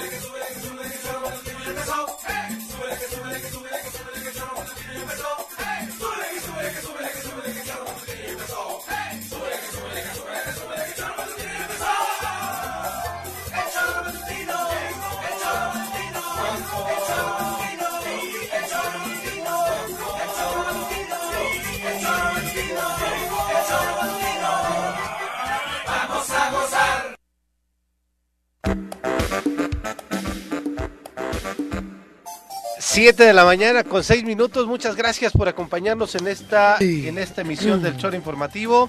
Súbele que súbele que súbele que yo no 7 de la mañana con 6 minutos. Muchas gracias por acompañarnos en esta, en esta emisión del Choro Informativo.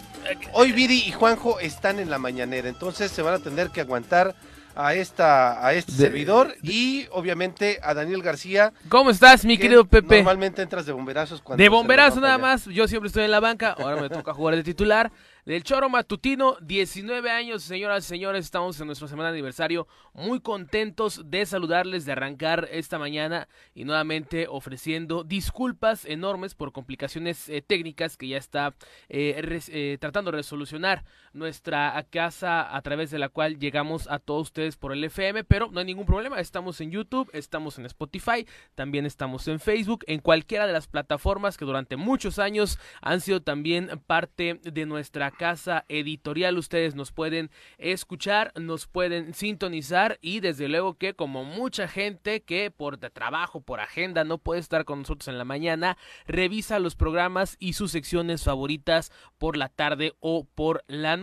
Hoy Viri y Juanjo están en la mañanera, entonces se van a tener que aguantar a esta a este servidor y obviamente a Daniel García. ¿Cómo estás, mi querido Pepe? Normalmente entras de bomberazos cuando De bomberazo nada más. Yo siempre estoy en la banca, ahora me toca jugar de titular del Choro Matutino, 19 años, señoras y señores, estamos en nuestra semana de aniversario, muy contentos de saludarles, de arrancar esta mañana y nuevamente ofreciendo disculpas enormes por complicaciones eh, técnicas que ya está eh, eh, tratando de resolucionar nuestra casa a través de la cual llegamos a todos ustedes por el FM, pero no hay ningún problema, estamos en YouTube, estamos en Spotify, también estamos en Facebook, en cualquiera de las plataformas que durante muchos años han sido también parte de nuestra casa editorial. Ustedes nos pueden escuchar, nos pueden sintonizar y desde luego que como mucha gente que por trabajo, por agenda no puede estar con nosotros en la mañana, revisa los programas y sus secciones favoritas por la tarde o por la noche.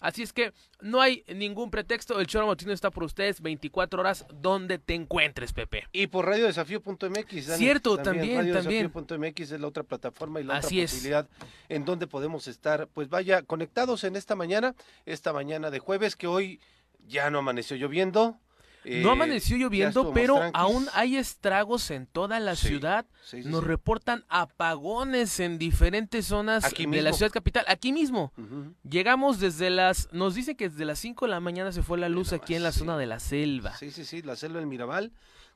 Así es que no hay ningún pretexto. El Choro Motino está por ustedes 24 horas donde te encuentres, Pepe. Y por radiodesafío.mx. Cierto, también, también. Radiodesafío.mx es la otra plataforma y la otra posibilidad en donde podemos estar. Pues vaya, conectados en esta mañana, esta mañana de jueves, que hoy ya no amaneció lloviendo no eh, amaneció lloviendo, pero aún hay estragos en toda la ciudad. Nos reportan apagones en diferentes zonas de la ciudad capital. Aquí mismo. Llegamos desde las. Nos dicen que desde las 5 de la mañana se fue la luz aquí en la zona de la selva. Sí, sí, sí, la selva del Mirabal.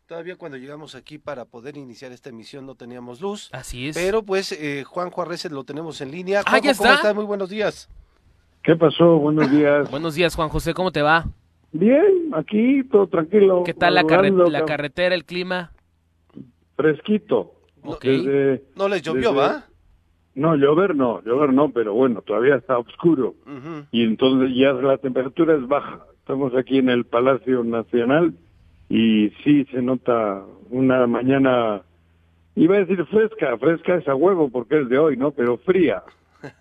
Todavía cuando llegamos aquí para poder iniciar esta emisión no teníamos luz. Así es. Pero pues eh, Juan Juárez lo tenemos en línea. ah, ¿cómo estás? Muy buenos días. ¿Qué pasó? Buenos días. buenos días, Juan José. ¿Cómo te va? Bien, aquí todo tranquilo. ¿Qué tal la, la carretera, el clima? Fresquito. no les llovió, ¿va? No, llover no, llover no, pero bueno, todavía está oscuro. Y entonces ya la temperatura es baja. Estamos aquí en el Palacio Nacional y sí se nota una mañana, iba a decir fresca, fresca es a huevo porque es de hoy, ¿no? Pero fría.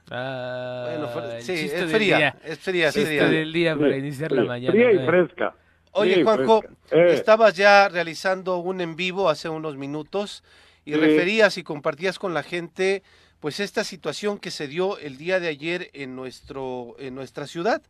Ah, bueno, sí, es fría, es fría, es fría. del día para iniciar la mañana. Fría y fresca. Oye, Juanjo, eh. estabas ya realizando un en vivo hace unos minutos y referías y compartías con la gente pues esta situación que se dio el día de ayer en nuestro en nuestra ciudad.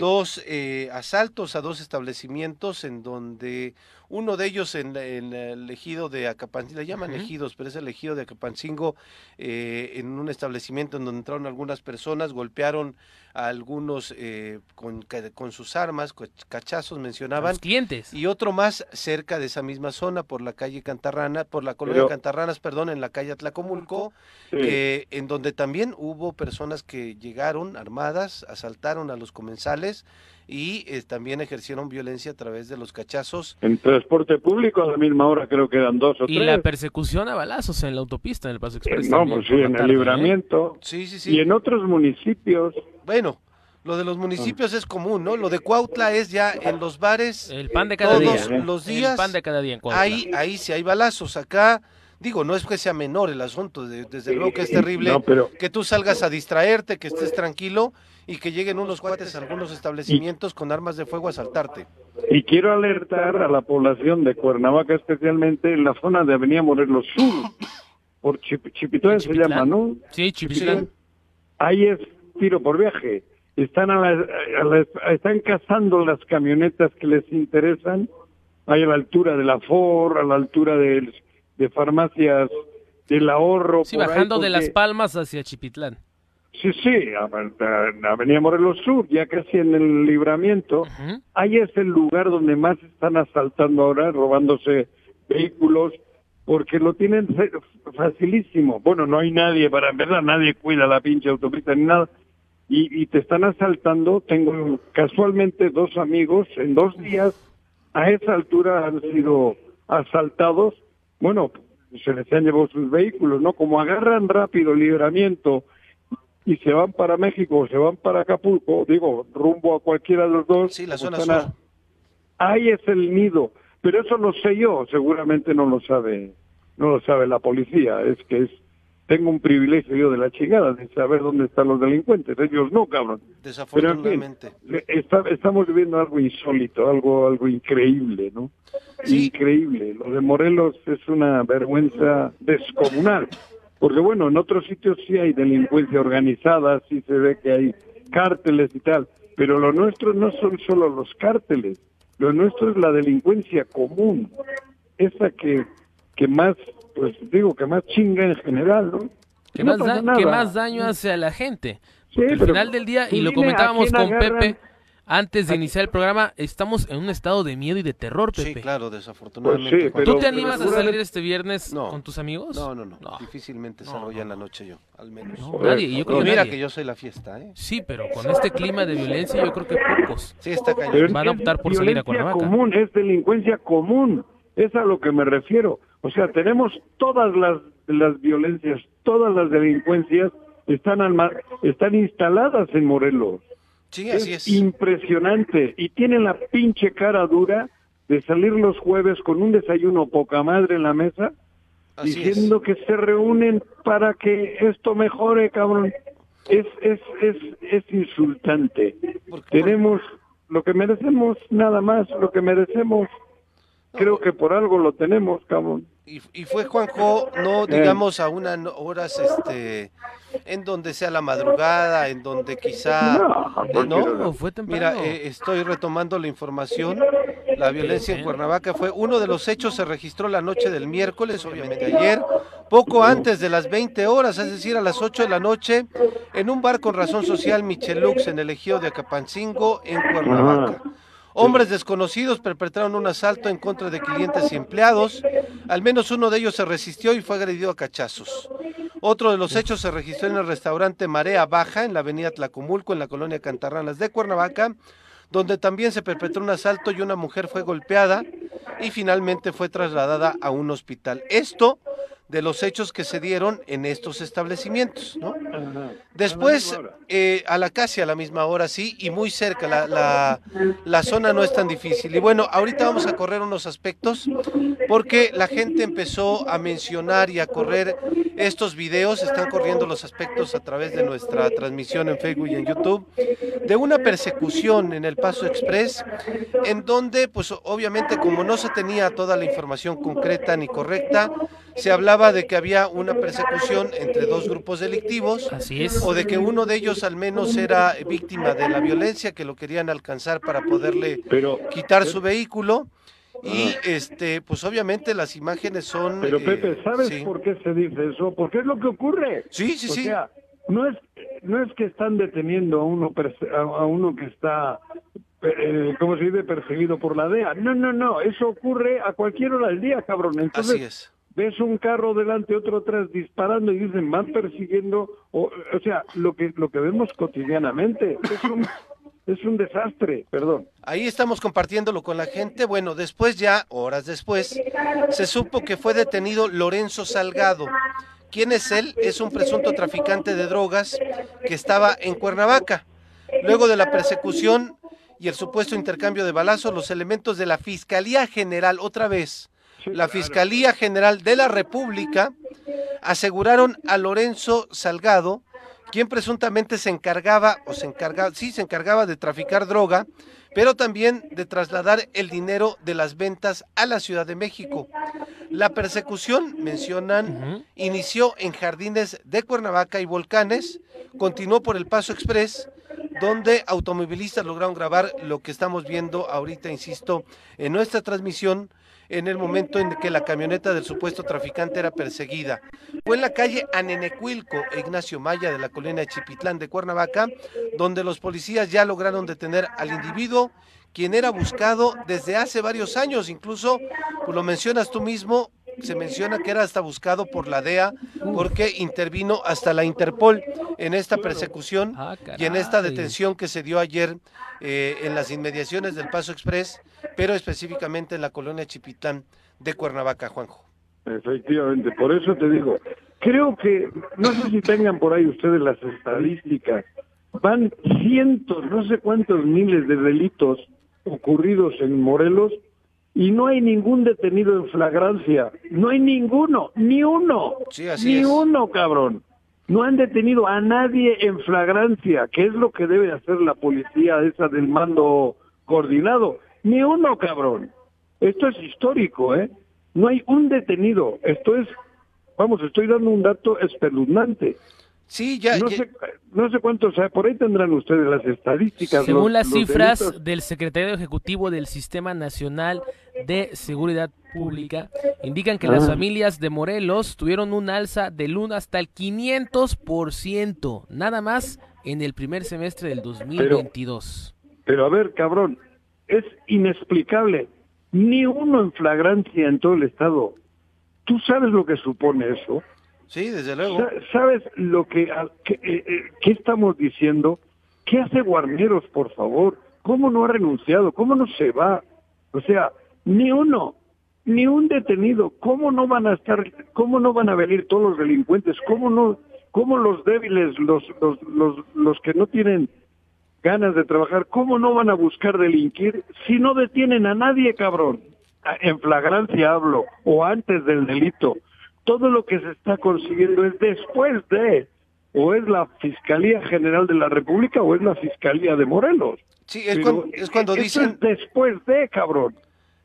Dos eh, asaltos a dos establecimientos en donde uno de ellos en, el ejido de Acapancingo, le llaman ejidos, pero es el ejido de Acapancingo, eh, en un establecimiento en donde entraron algunas personas, golpearon a algunos eh, con, con, sus armas, cachazos mencionaban. clientes. Y otro más cerca de esa misma zona, por la calle Cantarrana, por la colonia Cantarranas, perdón, en la calle Atlacomulco, eh, en donde también hubo personas que llegaron armadas, asaltaron a los comensales y eh, también ejercieron violencia a través de los cachazos. En transporte público a la misma hora creo que eran dos o tres. Y la persecución a balazos en la autopista, en el Paso Express. no, pues sí, en el libramiento. Sí, sí, sí. Y en otros municipios. Bueno, lo de los municipios es común, ¿no? Lo de Cuautla es ya en los bares. El pan de cada todos día. los días. El pan de cada día en Cuautla. Ahí, ahí sí hay balazos. Acá Digo, no es que sea menor el asunto, desde luego que es terrible que tú salgas a distraerte, que estés tranquilo y que lleguen unos cuates a algunos establecimientos con armas de fuego a asaltarte. Y quiero alertar a la población de Cuernavaca, especialmente en la zona de Avenida Morelos Sur, por Chip Chipitán se llama, ¿no? Sí, Chipitlán. Ahí es tiro por viaje. Están, a están cazando las camionetas que les interesan, ahí a la altura de la Ford, a la altura de farmacias del ahorro. Sí, bajando de Las Palmas hacia Chipitlán. Sí, sí, Avenida Morelos Sur, ya casi en el libramiento. Ahí es el lugar donde más están asaltando ahora, robándose vehículos, porque lo tienen facilísimo. Bueno, no hay nadie, para verdad, nadie cuida la pinche autopista ni nada. Y, y te están asaltando. Tengo casualmente dos amigos en dos días a esa altura han sido asaltados, bueno, se les han llevado sus vehículos, ¿no? Como agarran rápido el libramiento y se van para México o se van para Acapulco, digo, rumbo a cualquiera de los dos. Sí, la zona sur. ahí es el nido, pero eso lo sé yo, seguramente no lo sabe, no lo sabe la policía, es que es tengo un privilegio yo de la chingada de saber dónde están los delincuentes. Ellos no, cabrón. Desafortunadamente. estamos viviendo algo insólito, algo, algo increíble, ¿no? Increíble. Lo de Morelos es una vergüenza descomunal. Porque bueno, en otros sitios sí hay delincuencia organizada, sí se ve que hay cárteles y tal. Pero lo nuestro no son solo los cárteles. Lo nuestro es la delincuencia común. Esa que, que más pues digo que más chinga en general, ¿no? Que, más, más, daño hace a la gente. al final del día, y lo comentábamos con Pepe antes de iniciar el programa, estamos en un estado de miedo y de terror, Pepe. Sí, claro, desafortunadamente. Pues ¿Tú te animas a salir este viernes con tus amigos? No, no, no. Difícilmente salgo ya en la noche yo, al menos. nadie. Yo creo mira que yo soy la fiesta, ¿eh? Sí, pero con este clima de violencia yo creo que pocos sí, está van a optar por salir a Cuernavaca. común, es delincuencia común. Es a lo que me refiero. O sea, tenemos todas las, las violencias, todas las delincuencias están, están instaladas en Morelos. Sí, así es, Impresionante. Y tienen la pinche cara dura de salir los jueves con un desayuno poca madre en la mesa, diciendo que se reúnen para que esto mejore, cabrón. Es, es, es, es insultante. Tenemos lo que merecemos, nada más, lo que merecemos Creo que por algo lo tenemos, cabrón. Y, y fue Juanjo, no eh. digamos a unas horas este en donde sea la madrugada, en donde quizá no, fue Mira, eh, estoy retomando la información. La violencia en Cuernavaca fue uno de los hechos se registró la noche del miércoles, obviamente ayer, poco antes de las 20 horas, es decir, a las 8 de la noche, en un bar con razón social Michelux en el ejido de Acapancingo en Cuernavaca. Hombres desconocidos perpetraron un asalto en contra de clientes y empleados. Al menos uno de ellos se resistió y fue agredido a cachazos. Otro de los hechos se registró en el restaurante Marea Baja, en la avenida Tlacomulco, en la colonia Cantarranas de Cuernavaca, donde también se perpetró un asalto y una mujer fue golpeada y finalmente fue trasladada a un hospital. Esto de los hechos que se dieron en estos establecimientos, ¿no? Después, eh, a la casi a la misma hora, sí, y muy cerca, la, la, la, zona no es tan difícil. Y bueno, ahorita vamos a correr unos aspectos, porque la gente empezó a mencionar y a correr estos videos, están corriendo los aspectos a través de nuestra transmisión en Facebook y en YouTube, de una persecución en el Paso Express, en donde, pues obviamente, como no se tenía toda la información concreta ni correcta, se hablaba de que había una persecución entre dos grupos delictivos, Así es. o de que uno de ellos al menos era víctima de la violencia, que lo querían alcanzar para poderle quitar su vehículo. Y este, pues obviamente las imágenes son. Pero Pepe, eh, ¿sabes por qué se dice eso? Porque es lo que ocurre. Sí, sí, o sí. Sea, no es, no es que están deteniendo a uno, a uno que está eh, como se dice, perseguido por la DEA. No, no, no, eso ocurre a cualquier hora del día, cabrón. Entonces, Así es ves un carro delante, otro atrás disparando y dicen van persiguiendo, o, o sea, lo que lo que vemos cotidianamente es un es un desastre, perdón. Ahí estamos compartiéndolo con la gente. Bueno, después ya, horas después, se supo que fue detenido Lorenzo Salgado. ¿Quién es él? Es un presunto traficante de drogas que estaba en Cuernavaca. Luego de la persecución y el supuesto intercambio de balazos, los elementos de la Fiscalía General, otra vez, la Fiscalía General de la República aseguraron a Lorenzo Salgado, quien presuntamente se encargaba, o se encargaba, sí, se encargaba de traficar droga, pero también de trasladar el dinero de las ventas a la Ciudad de México. La persecución, mencionan, inició en jardines de Cuernavaca y Volcanes, continuó por el Paso Express, donde automovilistas lograron grabar lo que estamos viendo ahorita, insisto, en nuestra transmisión, en el momento en que la camioneta del supuesto traficante era perseguida. Fue en la calle Anenecuilco, Ignacio Maya, de la colina de Chipitlán de Cuernavaca, donde los policías ya lograron detener al individuo, quien era buscado desde hace varios años, incluso, pues lo mencionas tú mismo, se menciona que era hasta buscado por la DEA porque intervino hasta la Interpol en esta persecución ah, y en esta detención que se dio ayer eh, en las inmediaciones del Paso Express, pero específicamente en la colonia Chipitán de Cuernavaca, Juanjo. Efectivamente, por eso te digo, creo que, no sé si tengan por ahí ustedes las estadísticas, van cientos, no sé cuántos miles de delitos ocurridos en Morelos y no hay ningún detenido en flagrancia, no hay ninguno, ni uno, ni uno, cabrón. No han detenido a nadie en flagrancia, que es lo que debe hacer la policía esa del mando coordinado. Ni uno, cabrón. Esto es histórico, ¿eh? No hay un detenido. Esto es, vamos, estoy dando un dato espeluznante. Sí, ya. No, Sé, no sé cuántos, por ahí tendrán ustedes las estadísticas. Según las cifras del Secretario Ejecutivo del Sistema Nacional de Seguridad Pública, indican que las ah. familias de Morelos tuvieron un alza del 1 hasta el 500%, nada más en el primer semestre del 2022. Pero, pero a ver, cabrón, es inexplicable. Ni uno en flagrancia en todo el estado. ¿Tú sabes lo que supone eso? Sí, desde luego. ¿Sabes lo que, eh, eh, estamos diciendo? ¿Qué hace Guarneros, por favor? ¿Cómo no ha renunciado? ¿Cómo no se va? O sea, ni uno, ni un detenido. ¿Cómo no van a estar, cómo no van a venir todos los delincuentes? ¿Cómo no, cómo los débiles, los, los, los, los que no tienen ganas de trabajar, cómo no van a buscar delinquir si no detienen a nadie, cabrón? En flagrancia hablo, o antes del delito todo lo que se está consiguiendo es después de, o es la Fiscalía General de la República o es la Fiscalía de Morelos. Sí, es, cuando, dicen... después de, cabrón.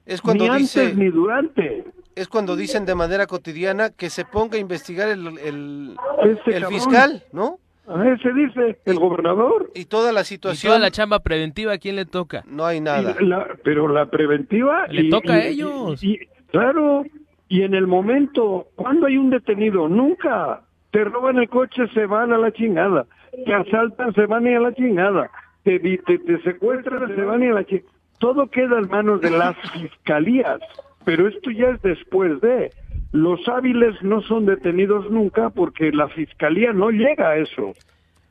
Es cuando ni antes ni durante. Es cuando dicen de manera cotidiana que se ponga a investigar el, el, el fiscal, ¿no? A ese dice el gobernador. Y toda la situación. toda la chamba preventiva, ¿a quién le toca? No hay nada. pero la preventiva. Le toca a ellos. claro, y en el momento, ¿cuándo hay un detenido? Nunca. Te roban el coche, se van a la chingada. Te asaltan, se van a la chingada. Te, te, secuestran, se van a la chingada. Todo queda en manos de las fiscalías. Pero esto ya es después de. Los hábiles no son detenidos nunca porque la fiscalía no llega a eso.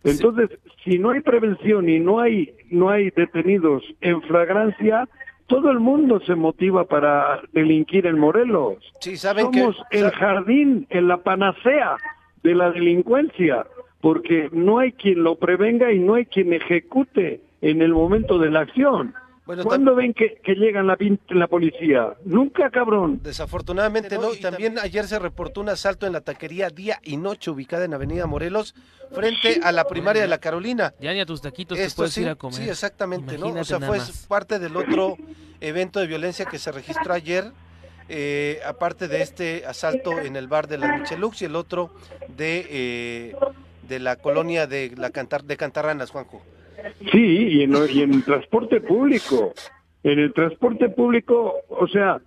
Entonces, si no hay prevención y no hay no hay detenidos en flagrancia, todo el mundo se motiva para delinquir en Morelos. Sí, saben Somos el jardín, en la panacea de la delincuencia, porque no hay quien lo prevenga y no hay quien ejecute en el momento de la acción. ¿Cuándo ven que, que llegan la, la policía? Nunca, cabrón. Desafortunadamente no. Y también ayer se reportó un asalto en la taquería Día y Noche ubicada en Avenida Morelos frente a la primaria de la Carolina. Ya ni a tus taquitos te puedes ir a comer. Sí, exactamente, ¿no? O sea, fue parte del otro evento de violencia que se registró ayer. Eh, aparte de este asalto en el bar de la Michelux y el otro de, eh, de la colonia de la Cantar de Cantarranas, Juanjo. Sí, y en, y en el transporte público. En el transporte público, o sea,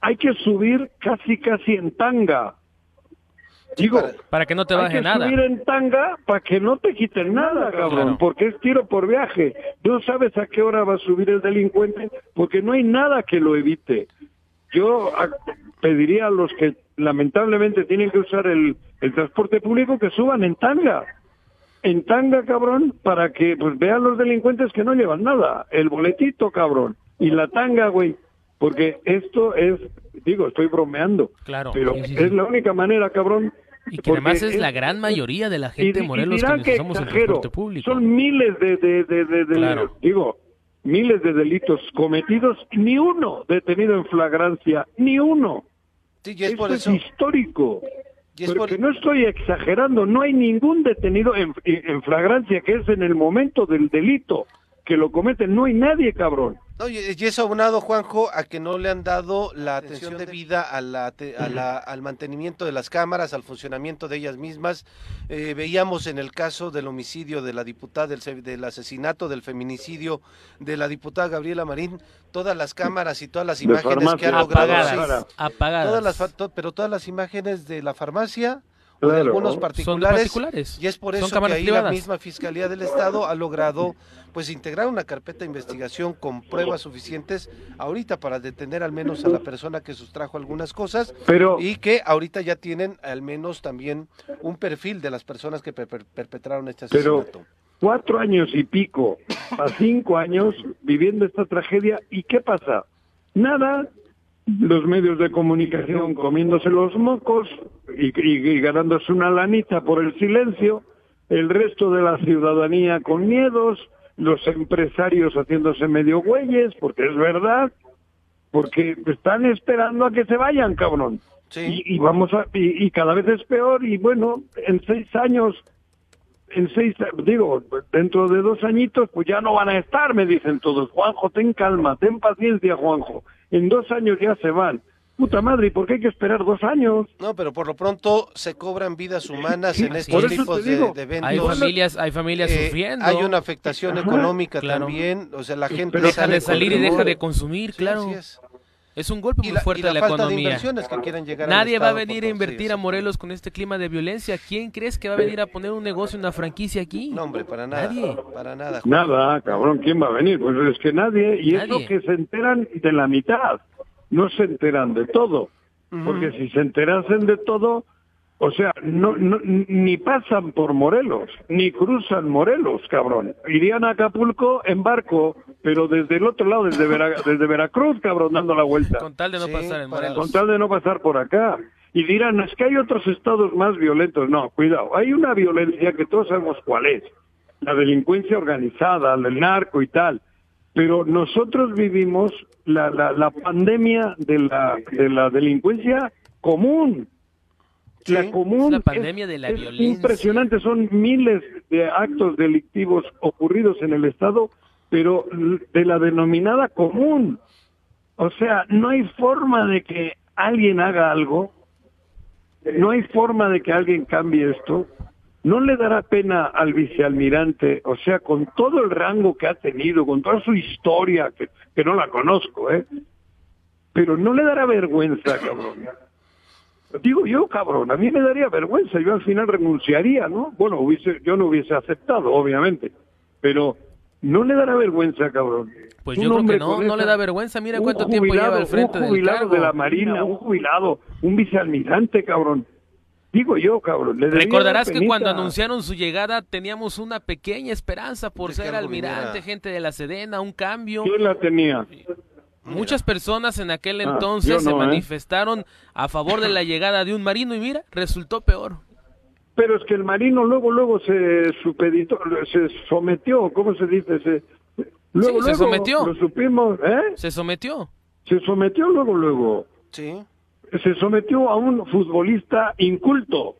hay que subir casi, casi en tanga. Digo, para, que no te baje hay que subir en tanga para que no te quiten nada, cabrón, porque es tiro por viaje. No sabes a qué hora va a subir el delincuente, porque no hay nada que lo evite. Yo pediría a los que lamentablemente tienen que usar el, el transporte público que suban en tanga en tanga, cabrón, para que pues vean los delincuentes que no llevan nada, el boletito, cabrón, y la tanga, güey, porque esto es, digo, estoy bromeando, claro, pero es la única manera, cabrón. Y que además es, la gran mayoría de la gente de Morelos que, usamos el transporte público. Son miles de, de, de, digo, miles de delitos cometidos, ni uno detenido en flagrancia, ni uno. Sí, es por eso. es histórico. Porque no estoy exagerando, no hay ningún detenido en, en, flagrancia que es en el momento del delito que lo cometen, no hay nadie, cabrón y eso abonado, Juanjo, a que no le han dado la atención debida a la, al mantenimiento de las cámaras, al funcionamiento de ellas mismas. Eh, veíamos en el caso del homicidio de la diputada, del, del, asesinato, del feminicidio de la diputada Gabriela Marín, todas las cámaras y todas las imágenes que han logrado. Apagadas, apagadas. Todas las, pero todas las imágenes de la farmacia algunos particulares, y es por eso que ahí la misma Fiscalía del Estado ha logrado pues integrar una carpeta de investigación con pruebas suficientes ahorita para detener al menos a la persona que sustrajo algunas cosas y que ahorita ya tienen al menos también un perfil de las personas que perpetraron este asesinato. Pero cuatro años y pico a cinco años viviendo esta tragedia y ¿qué pasa? Nada, los medios de comunicación comiéndose los mocos y, ganándose una lanita por el silencio, el resto de la ciudadanía con miedos, los empresarios haciéndose medio güeyes, porque es verdad, porque están esperando a que se vayan, cabrón. Y, vamos a, y, cada vez es peor y bueno, en seis años, en seis, digo, dentro de dos añitos, pues ya no van a estar, me dicen todos. Juanjo, ten calma, ten paciencia, Juanjo en dos años ya se van. Puta madre, ¿y por qué hay que esperar dos años? No, pero por lo pronto se cobran vidas humanas en estos tipos de, eventos. Hay familias, hay familias eh, sufriendo. Hay una afectación económica también, o sea, la gente deja de salir y deja de consumir, claro. Es un golpe muy fuerte a la, economía. Nadie va a venir a invertir a Morelos con este clima de violencia. ¿Quién crees que va a venir a poner un negocio, una franquicia aquí? No, hombre, para nada. Nadie. Para nada. Nada, cabrón, ¿quién va a venir? Pues es que nadie. Y es lo que se enteran de la mitad. No se enteran de todo. Porque si se enterasen de todo, o sea, no, ni pasan por Morelos, ni cruzan Morelos, cabrón. Irían a Acapulco en barco, pero desde el otro lado, desde, desde Veracruz, cabrón, dando la vuelta. Con tal de no pasar en Morelos. Con tal de no pasar por acá. Y dirán, es que hay otros estados más violentos. No, cuidado, hay una violencia que todos sabemos cuál es. La delincuencia organizada, el narco y tal. Pero nosotros vivimos la, la, la pandemia de la, de la delincuencia común la común la pandemia de la violencia. impresionante, son miles de actos delictivos ocurridos en el Estado, pero de la denominada común. O sea, no hay forma de que alguien haga algo, no hay forma de que alguien cambie esto. ¿No le dará pena al vicealmirante, o sea, con todo el rango que ha tenido, con toda su historia, que, que no la conozco, ¿eh? Pero no le dará vergüenza, cabrón Digo yo, cabrón, a mí me daría vergüenza, yo al final renunciaría, ¿no? Bueno, hubiese, yo no hubiese aceptado, obviamente, pero no le dará vergüenza, cabrón. Pues yo creo que no, no le da vergüenza, mira cuánto tiempo lleva al frente Un jubilado de la Marina, un jubilado, un vicealmirante, cabrón. Digo yo, cabrón. Le Recordarás que cuando anunciaron su llegada teníamos una pequeña esperanza por ser almirante, gente de la Sedena, un cambio. ¿Quién la tenía? Muchas personas en aquel ah, entonces se ¿eh? manifestaron a favor de la llegada de un marino y mira, resultó peor. Pero es que el marino luego luego se supeditó, se sometió, ¿cómo se dice? Se, luego, se sometió. Lo supimos, ¿eh? Se sometió. Se sometió luego luego. Sí. Se sometió a un futbolista inculto.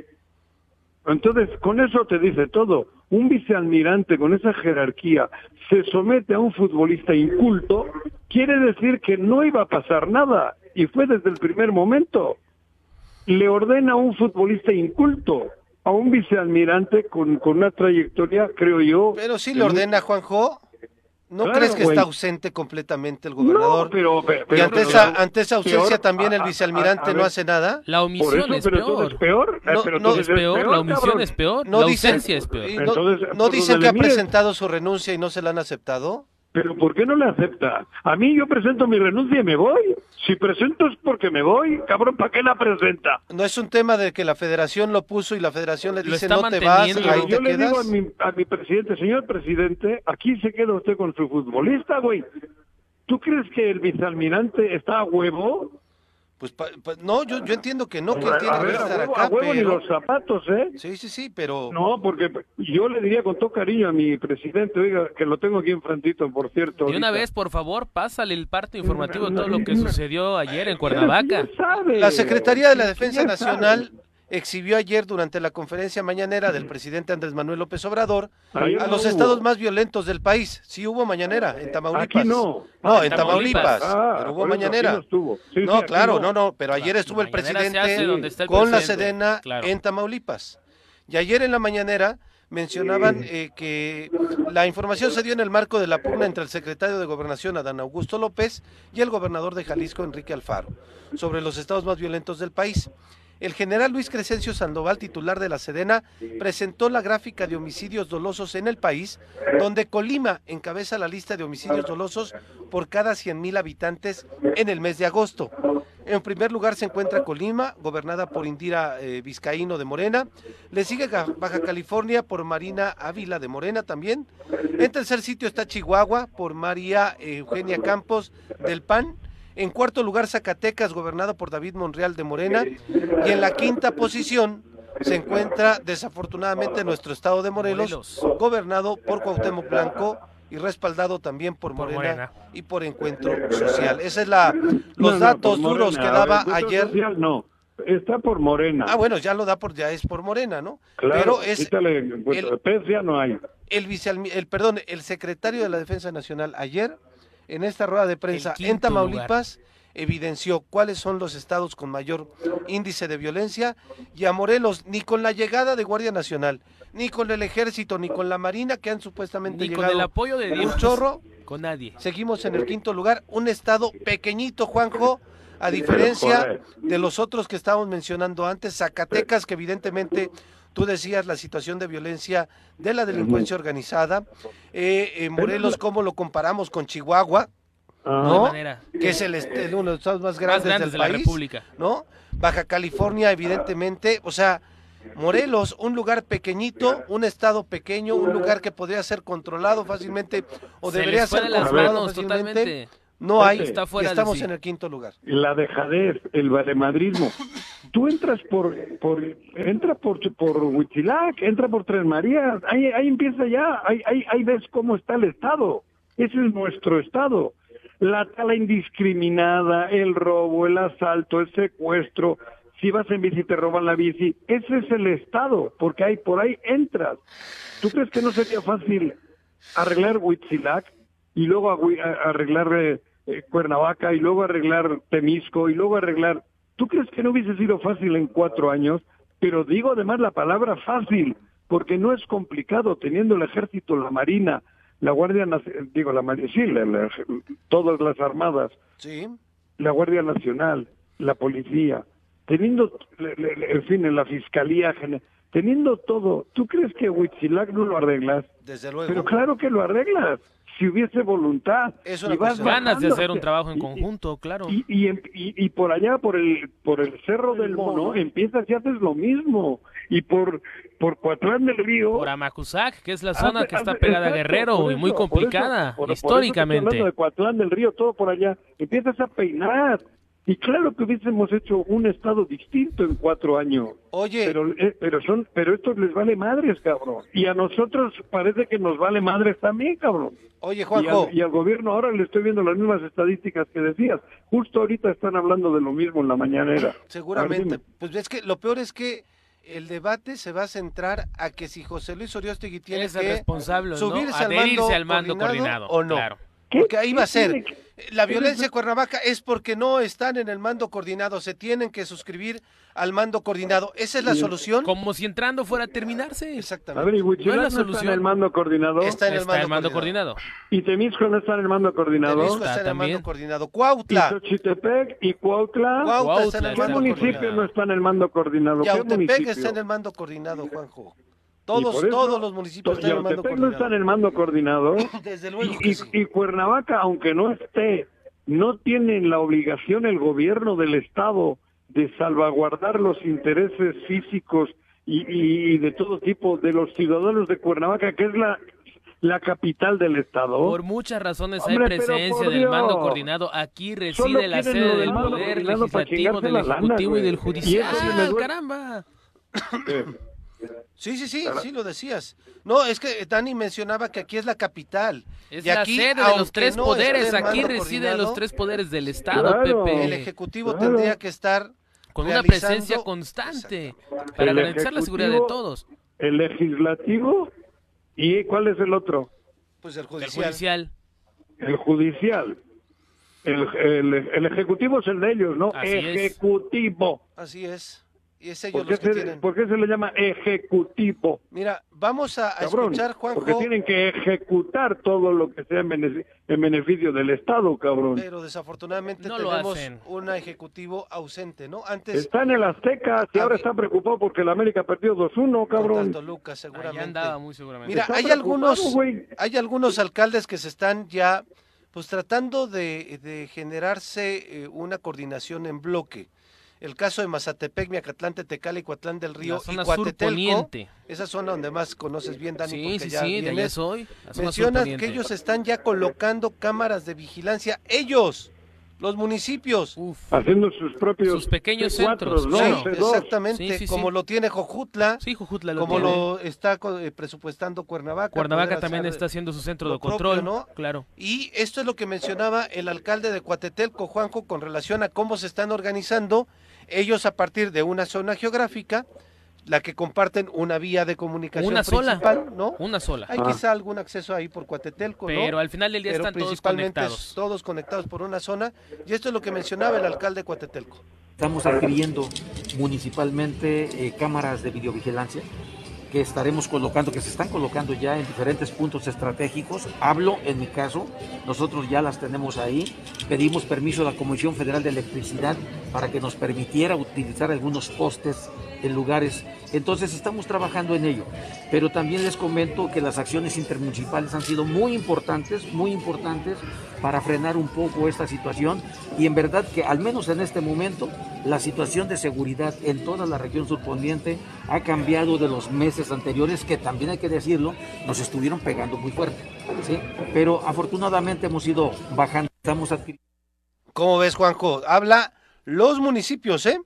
Entonces, con eso te dice todo. Un vicealmirante con esa jerarquía se somete a un futbolista inculto, quiere decir que no iba a pasar nada. Y fue desde el primer momento. Le ordena a un futbolista inculto, a un vicealmirante con, con una trayectoria, creo yo. Pero sí le ordena, Juanjo. ¿No crees que está ausente completamente el gobernador? pero, y ante, esa, ante esa ausencia también el vicealmirante no hace nada. La omisión es, peor. es peor. No, es, peor, la omisión es peor, la ausencia es peor. ¿No dicen que ha presentado su renuncia y no se la han aceptado? Pero ¿por qué no le acepta? A mí yo presento mi renuncia y me voy. Si presento es porque me voy. Cabrón, ¿para qué la presenta? No es un tema de que la federación lo puso y la federación le dice no te vas, ahí yo le digo a mi, a mi presidente, señor presidente, aquí se queda usted con su futbolista, güey. ¿Tú crees que el vicealmirante está a huevo? Pues no, yo, yo entiendo que no, que tiene que estar acá, a huevo ni los zapatos, ¿eh? Sí, sí, sí, pero... No, porque yo le diría con todo cariño a mi presidente, oiga, que lo tengo aquí enfrentito, por cierto. Y una vez, por favor, pásale el parte informativo de todo lo que sucedió ayer en Cuernavaca. La Secretaría de la Defensa Nacional exhibió ayer durante la conferencia mañanera del presidente Andrés Manuel López Obrador a los estados más violentos del país. Sí hubo mañanera en Tamaulipas. no. No, en Tamaulipas. Ah, pero hubo mañanera. No, claro, no. no, pero ayer estuvo el presidente con la Sedena en Tamaulipas. Y ayer en la mañanera mencionaban eh, que la información se dio en el marco de la pugna entre el secretario de Gobernación, Adán Augusto López, y el gobernador de Jalisco, Enrique Alfaro, sobre los estados más violentos del país. El general Luis Crescencio Sandoval, titular de la Sedena, presentó la gráfica de homicidios dolosos en el país, donde Colima encabeza la lista de homicidios dolosos por cada 100.000 habitantes en el mes de agosto. En primer lugar se encuentra Colima, gobernada por Indira eh, Vizcaíno de Morena. Le sigue Baja California por Marina Ávila de Morena también. En tercer sitio está Chihuahua por María Eugenia Campos del PAN. En cuarto lugar, Zacatecas, gobernado por David Monreal de Morena. Y en la quinta posición se encuentra, desafortunadamente, nuestro estado de Morelos, gobernado por Cuauhtémoc Blanco y respaldado también por Morena, y por Encuentro Social. Esa es la los datos duros que daba ayer. no, está por Morena. Ah, bueno, ya lo da por ya es por Morena, ¿no? Claro, Pero es el, no hay. El, vice, el perdón, el secretario de la Defensa Nacional ayer en esta rueda de prensa en Tamaulipas evidenció cuáles son los estados con mayor índice de violencia y a Morelos ni con la llegada de Guardia Nacional, ni con el ejército, ni con la marina que han supuestamente ni llegado con el apoyo de Dios, un chorro, con nadie. Seguimos en el quinto lugar, un estado pequeñito, Juanjo, a diferencia de los otros que estábamos mencionando antes, Zacatecas, que evidentemente Tú decías la situación de violencia de la delincuencia organizada. Eh, en Morelos, ¿cómo lo comparamos con Chihuahua? ¿no? Que es el, uno de los estados más grandes, del de país, la República. ¿no? Baja California, evidentemente, o sea, Morelos, un lugar pequeñito, un estado pequeño, un lugar que podría ser controlado fácilmente o debería ser controlado fácilmente. No hay, está fuera estamos en el quinto lugar. La dejadez, el valemadrismo. Tú entras por, por entra por, por Huitzilac, entra por Tres Marías, ahí, ahí empieza ya, ahí, ahí, ahí ves cómo está el Estado. Ese es nuestro Estado. La tala indiscriminada, el robo, el asalto, el secuestro, si vas en bici te roban la bici, ese es el Estado, porque ahí por ahí entras. ¿Tú crees que no sería fácil arreglar Huitzilac y luego arreglar eh, eh, Cuernavaca y luego arreglar Temisco y luego arreglar... ¿Tú crees que no hubiese sido fácil en cuatro años? Pero digo además la palabra fácil, porque no es complicado teniendo el ejército, la marina, la Guardia Nacional, digo la Marina, sí, todas las armadas, sí. la Guardia Nacional, la policía, teniendo, en fin, en la Fiscalía General, teniendo todo, ¿tú crees que Huitzilac no lo arreglas? Desde luego. Pero claro que lo arreglas si hubiese voluntad. Eso y vas ganas de hacer un trabajo en conjunto, claro. Y, y, y, por allá, por el por el Cerro del Mono, empiezas y haces lo mismo. Y por por Coatlán del Río... Por Amacuzac, que es la zona que está pegada a Guerrero y muy complicada, históricamente. Por de Coatlán del Río, todo por allá. Empiezas a peinar. Y claro que hubiésemos hecho un estado distinto en cuatro años. Oye. Pero, eh, pero son, pero esto les vale madres, cabrón. Y a nosotros parece que nos vale madres también, cabrón. Oye, Juanjo. Y al, gobierno ahora le estoy viendo las mismas estadísticas que decías. Justo ahorita están hablando de lo mismo en la mañanera. Seguramente. Pues es que lo peor es que el debate se va a centrar a que si José Luis Oriostegui tiene es que responsable, subirse al, mando coordinado, o no. Claro. Porque ahí va a ser. La violencia en Cuernavaca es porque no están en el mando coordinado, se tienen que suscribir al mando coordinado. ¿Esa es la solución? Como si entrando fuera a terminarse. Exactamente. A ver, ¿y no es la solución? está en el mando coordinado? Está en el, mando, coordinado. ¿Y Temisco no está en el mando coordinado? Temisco está, en el mando coordinado. Cuautla. ¿Y Xochitepec y Cuautla? Cuautla está en el mando ¿Qué municipio no está en el mando coordinado? Yautepec está en el mando coordinado, Juanjo. Todos, todos los municipios están en el mando coordinado. no está en el mando coordinado. Desde luego y, y, Cuernavaca, aunque no esté, no tiene la obligación el gobierno del Estado de salvaguardar los intereses físicos y, y, de todo tipo de los ciudadanos de Cuernavaca, que es la la capital del estado. Por muchas razones hay presencia del mando coordinado. Aquí reside la sede del poder legislativo, del ejecutivo y del judicial. ¡Caramba! Sí, sí, sí, sí lo decías. No, es que Dani mencionaba que aquí es la capital. Es y aquí, la sede de los tres poderes, aquí residen los tres poderes del Estado, Pepe. El Ejecutivo tendría que estar con una presencia constante para garantizar la seguridad de todos. El Legislativo y ¿cuál es el otro? Pues el Judicial. El Judicial. El, el, Ejecutivo es el de ellos, ¿no? ejecutivo. Así es. Y es ellos ¿Por, qué se, ¿Por qué se le llama ejecutivo? Mira, vamos a, escuchar, Juanjo. Porque tienen que ejecutar todo lo que sea en beneficio, del Estado, cabrón. Pero desafortunadamente tenemos un ejecutivo ausente, ¿no? Antes Está en el Azteca y ahora está preocupado porque el América perdió 2-1, cabrón. Lucas, seguramente. andaba muy seguramente. Mira, hay algunos, hay algunos alcaldes que se están ya pues tratando de, generarse eh, una coordinación en bloque el caso de Mazatepec, Miacatlán, Tetecala y Cuatlán del Río y Cuatetelco, esa zona donde más conoces bien, Dani, sí, sí, sí, de allá soy. Mencionas que ellos están ya colocando cámaras de vigilancia, ellos, los municipios. Haciendo sus propios sus pequeños centros. exactamente, como lo tiene Jojutla, sí, Jojutla como lo está eh, presupuestando Cuernavaca. Cuernavaca también está haciendo su centro de control, ¿no? Claro. Y esto es lo que mencionaba el alcalde de Cuatetelco, Juanjo, con relación a cómo se están organizando ellos a partir de una zona geográfica, la que comparten una vía de comunicación una principal, sola, ¿no? Una sola. Hay quizá algún acceso ahí por Cuatetelco, Pero al final del día están todos conectados. todos conectados por una zona, y esto es lo que mencionaba el alcalde de Cuatetelco. Estamos adquiriendo municipalmente eh, cámaras de videovigilancia que estaremos colocando, que se están colocando ya en diferentes puntos estratégicos. Hablo en mi caso, nosotros ya las tenemos ahí. Pedimos permiso a la Comisión Federal de Electricidad para que nos permitiera utilizar algunos postes en lugares. Entonces estamos trabajando en ello. Pero también les comento que las acciones intermunicipales han sido muy importantes, muy importantes para frenar un poco esta situación. Y en verdad que al menos en este momento la situación de seguridad en toda la región surponiente ha cambiado de los meses anteriores que también hay que decirlo, nos estuvieron pegando muy fuerte. ¿sí? Pero afortunadamente hemos ido bajando, estamos adquiriendo. ¿Cómo ves, Juanjo? Habla los municipios, ¿eh?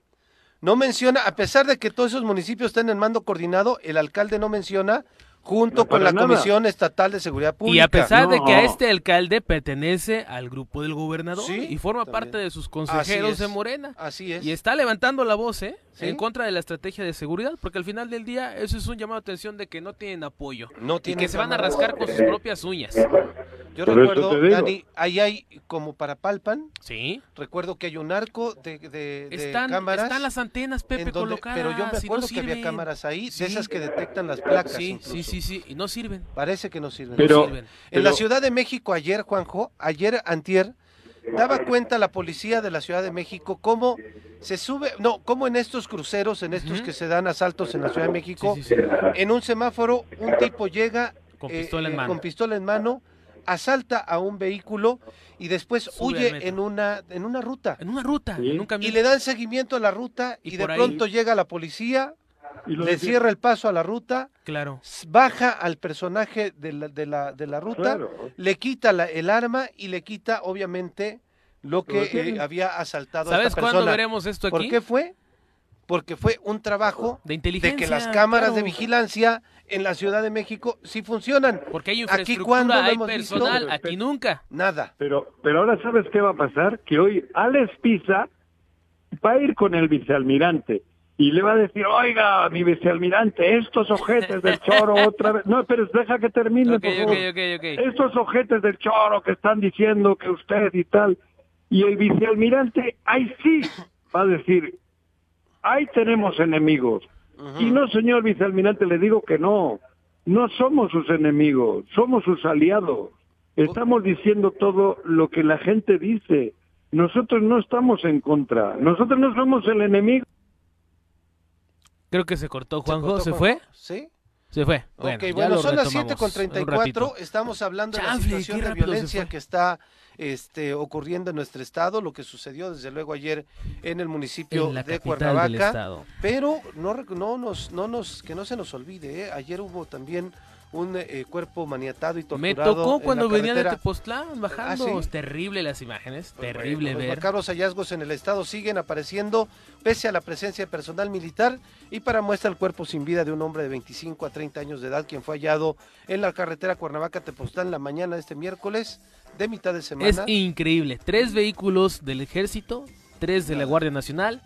No menciona, a pesar de que todos esos municipios están en mando coordinado, el alcalde no menciona junto con la Comisión Estatal de Seguridad Pública. Y a pesar de que a este alcalde pertenece al grupo del gobernador y forma parte de sus consejeros de Morena. Así es. Y está levantando la voz, ¿eh? En contra de la estrategia de seguridad, porque al final del día eso es un llamado de atención de que no tienen apoyo. No y que se van a rascar con sus propias uñas. Yo recuerdo, Dani, ahí hay como para Palpan. Sí. Recuerdo que hay un arco de, de, están, cámaras. Están las antenas, Pepe, colocadas. Pero yo me acuerdo que había cámaras ahí, de esas que detectan las placas. Sí, sí, sí, sí, y no sirven. Parece que no sirven. Pero, En la Ciudad de México ayer, Juanjo, ayer antier, daba cuenta la policía de la Ciudad de México cómo se sube, no, cómo en estos cruceros, en estos que se dan asaltos en la Ciudad de México, en un semáforo un tipo llega con pistola en eh, mano. con pistola en mano asalta a un vehículo y después huye en una, en una ruta. En una ruta, en un Y le dan seguimiento a la ruta y, de pronto llega la policía, le cierra el paso a la ruta, claro. baja al personaje de la, de la, de la ruta, le quita el arma y le quita obviamente lo que eh, había asaltado a esta persona. cuándo veremos esto aquí? ¿Por qué fue? Porque fue un trabajo de, inteligencia, de que las cámaras de vigilancia en la Ciudad de México sí funcionan. Porque hay infraestructura, aquí, hay personal, aquí nunca. Nada. Pero, pero ahora sabes qué va a pasar, que hoy Alex Pisa va a ir con el vicealmirante y le va a decir, oiga, mi vicealmirante, estos ojetes del choro otra vez. No, pero deja que termine, por favor. estos ojetes del choro que están diciendo que usted y tal. Y el vicealmirante, ahí sí, va a decir, ahí tenemos enemigos. Y no, señor vicealmirante, le digo que no. No somos sus enemigos, somos sus aliados. Estamos diciendo todo lo que la gente dice. Nosotros no estamos en contra. Nosotros no somos el enemigo. Creo que se cortó, Juanjo. ¿Se, fue? Sí. Se fue. Bueno, bueno son las 7 con 34. Estamos hablando de la situación de violencia que está este, ocurriendo en nuestro estado, lo que sucedió desde luego ayer en el municipio de Cuernavaca. Pero no, no, nos, no nos, que no se nos olvide, ¿eh? ayer hubo también un eh, cuerpo maniatado y torturado. Me tocó cuando venía de Tepoztlán bajando. ¿Ah, terrible las imágenes, pues terrible ver. Los macabros hallazgos en el estado siguen apareciendo pese a la presencia de personal militar y para muestra el cuerpo sin vida de un hombre de 25 a 30 años de edad quien fue hallado en la carretera Cuernavaca-Tepoztlán la mañana de este miércoles de mitad de semana. Es increíble. Tres vehículos del ejército, tres de la Guardia Nacional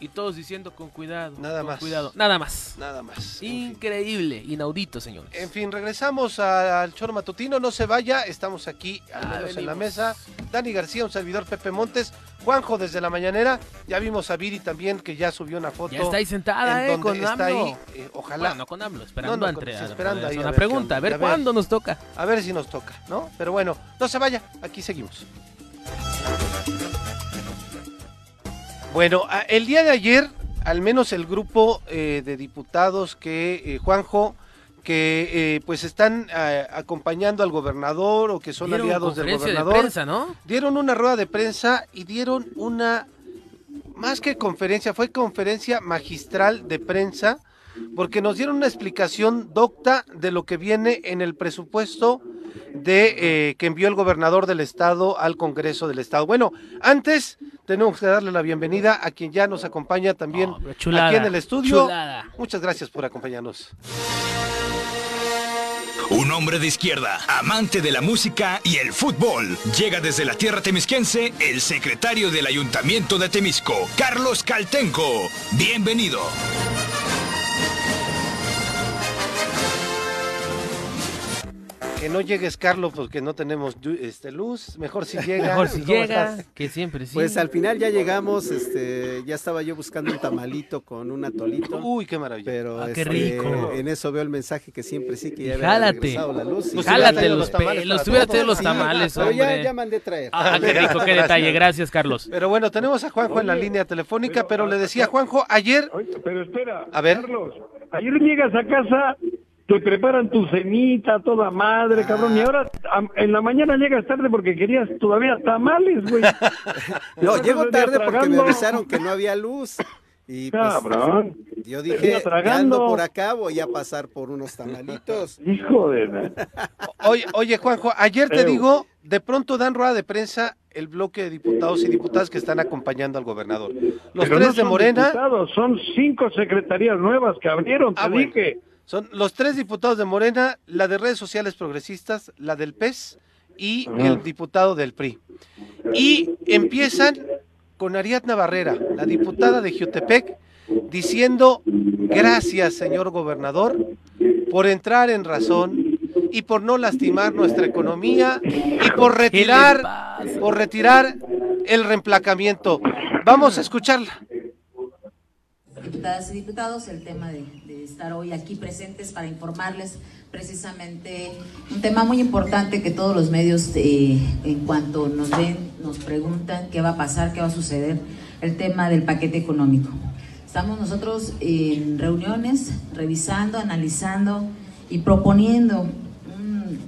y todos diciendo con cuidado. Nada más. Cuidado. Nada más. Nada más. Increíble, inaudito, señores. En fin, regresamos al choro matutino. No se vaya, estamos aquí, al ah, menos en la mesa. Dani García, un servidor Pepe Montes. Juanjo desde la mañanera. Ya vimos a Viri también que ya subió una foto. Ya está ahí sentada, eh, con está AMLO. ahí, eh, ojalá. Bueno, no con AMLO, esperando a con- Andrea. sí, esperando ahí a una ver pregunta, a ver A ver. cuándo nos toca. A ver si nos toca, ¿no? Pero bueno, no se vaya, aquí seguimos. Bueno, el día de ayer, al menos el grupo eh, de diputados que, eh, Juanjo, que eh, pues están eh, acompañando al gobernador o que son Dieron aliados del conferencia de gobernador, prensa, ¿no? dieron una rueda de prensa y dieron una, más que conferencia, fue conferencia magistral de prensa, porque nos dieron una explicación docta de lo que viene en el presupuesto de eh, que envió el gobernador del estado al Congreso del estado. Bueno, antes tenemos que darle la bienvenida a quien ya nos acompaña también Oh, chulada, aquí en el estudio. chulada. Muchas gracias por acompañarnos. Un hombre de izquierda, amante de la música y el fútbol. Llega desde la tierra temisquense el secretario del Ayuntamiento de Temisco, Carlos Caltenco. Bienvenido. Que no llegues, Carlos, porque no tenemos este, luz. Mejor si llega. Mejor si ¿Cómo llega, estás? que siempre sí. Pues al final ya llegamos, este, ya estaba yo buscando un tamalito con un atolito, Uy, qué maravilla. pero Ah, qué este, rico. en eso veo el mensaje que siempre sí que ya jálate. la luz. y- Pues Jálate los los tamales tuviera todos. traído los Sí, tamales, pero ya, ya mandé traer. Ah, qué rico, qué detalle. Gracias, Carlos. Pero bueno, tenemos a Juanjo en la línea telefónica, pero, pero, le decía Juanjo, ayer, pero espera, A ver. Carlos, ayer llegas a casa, te preparan tu cenita, toda madre, cabrón, y ahora en la mañana llegas tarde porque querías todavía tamales, güey. No, llego tarde porque me avisaron que no había luz. Y pues, Cabrón, yo dije, ya tragando. ando por acá, voy a pasar por unos tamalitos. hijo de... oye, oye Juanjo, ayer te digo, de pronto dan rueda de prensa el bloque de diputados y diputadas que están acompañando al gobernador. Los Pero tres no de son Morena, diputados, son cinco secretarías nuevas que abrieron, te Ah, bueno. Son los tres diputados de Morena, la de redes sociales progresistas, la del PES y el diputado del PRI. Y empiezan con Ariadna Barrera, la diputada de Jutepec, diciendo gracias, señor gobernador, por entrar en razón y por no lastimar nuestra economía y por retirar, por retirar el reemplacamiento. Vamos a escucharla. Diputadas y diputados, el tema de, estar hoy aquí presentes para informarles precisamente un tema muy importante que todos los medios eh, en cuanto nos ven nos preguntan qué va a pasar, qué va a suceder, el tema del paquete económico. Estamos nosotros en reuniones revisando, analizando y proponiendo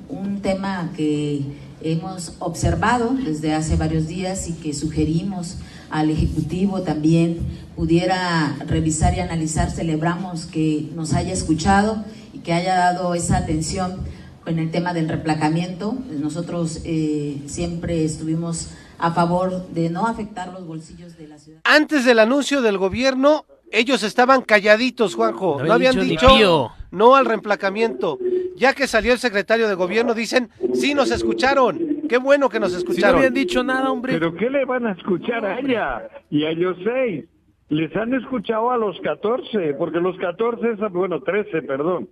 un tema que hemos observado desde hace varios días y que sugerimos al Ejecutivo también pudiera revisar y analizar. Celebramos que nos haya escuchado y que haya dado esa atención en el tema del replacamiento. Nosotros eh, siempre estuvimos a favor de no afectar los bolsillos de la ciudad. Antes del anuncio del gobierno, ellos estaban calladitos, Juanjo. No No, había habían dicho dicho no al reemplacamiento. Ya que salió el secretario de gobierno, dicen, sí nos escucharon. Qué bueno que nos Si no escucharon. habían dicho nada, hombre. ¿Pero qué le van a escuchar a ella? Y a ellos seis. Les han escuchado a los 14, porque los 14, es- bueno, 13, perdón,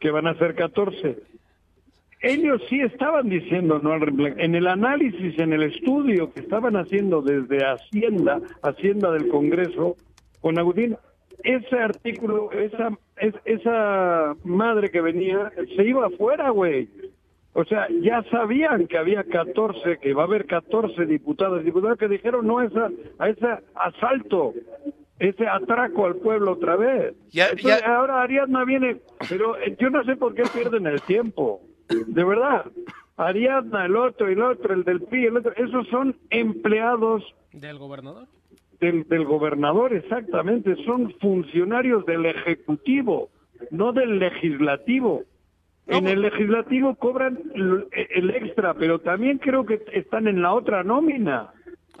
que van a ser 14. Ellos sí estaban diciendo no En el análisis, en el estudio que estaban haciendo desde Hacienda, Hacienda del Congreso, con Agustín, ese artículo, esa, es- esa madre que venía, se iba afuera, güey. O sea, ya sabían que había 14, que va a haber 14 diputados y diputadas que dijeron no a, esa, a ese asalto, ese atraco al pueblo otra vez. Ya- Entonces, ya- Ahora Ariadna viene, pero eh, yo no sé por qué pierden el tiempo, de verdad. Ariadna, el otro, el otro, el del PRI, el otro, esos son empleados ¿Del gobernador? del, del gobernador, exactamente, son funcionarios del Ejecutivo, no del Legislativo. En el Legislativo cobran l- el extra, pero también creo que están en la otra nómina.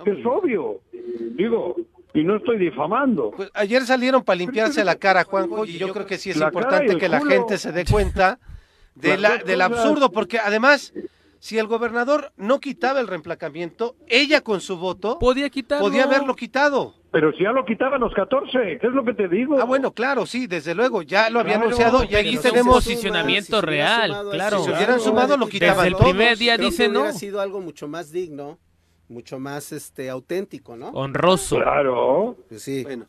Es obvio. Digo, y no estoy difamando. Pues ayer salieron para limpiarse la cara, Juanjo, y yo creo que sí es La importante que la gente se dé cuenta de la, del absurdo, porque además, si el gobernador no quitaba el reemplacamiento, ella con su voto Podía quitarlo. podía haberlo quitado. Pero si ya lo quitaban los 14, ¿qué es lo que te digo? Ah, bueno, claro, sí, desde luego, ya lo había Claro, anunciado y aquí tenemos... posicionamiento real, claro. Si se hubieran sumado, lo quitaban Desde el todos. primer día Creo dice que hubiera no. sido algo mucho más digno mucho más este auténtico, ¿no? Honroso. Claro. Pues sí. Bueno,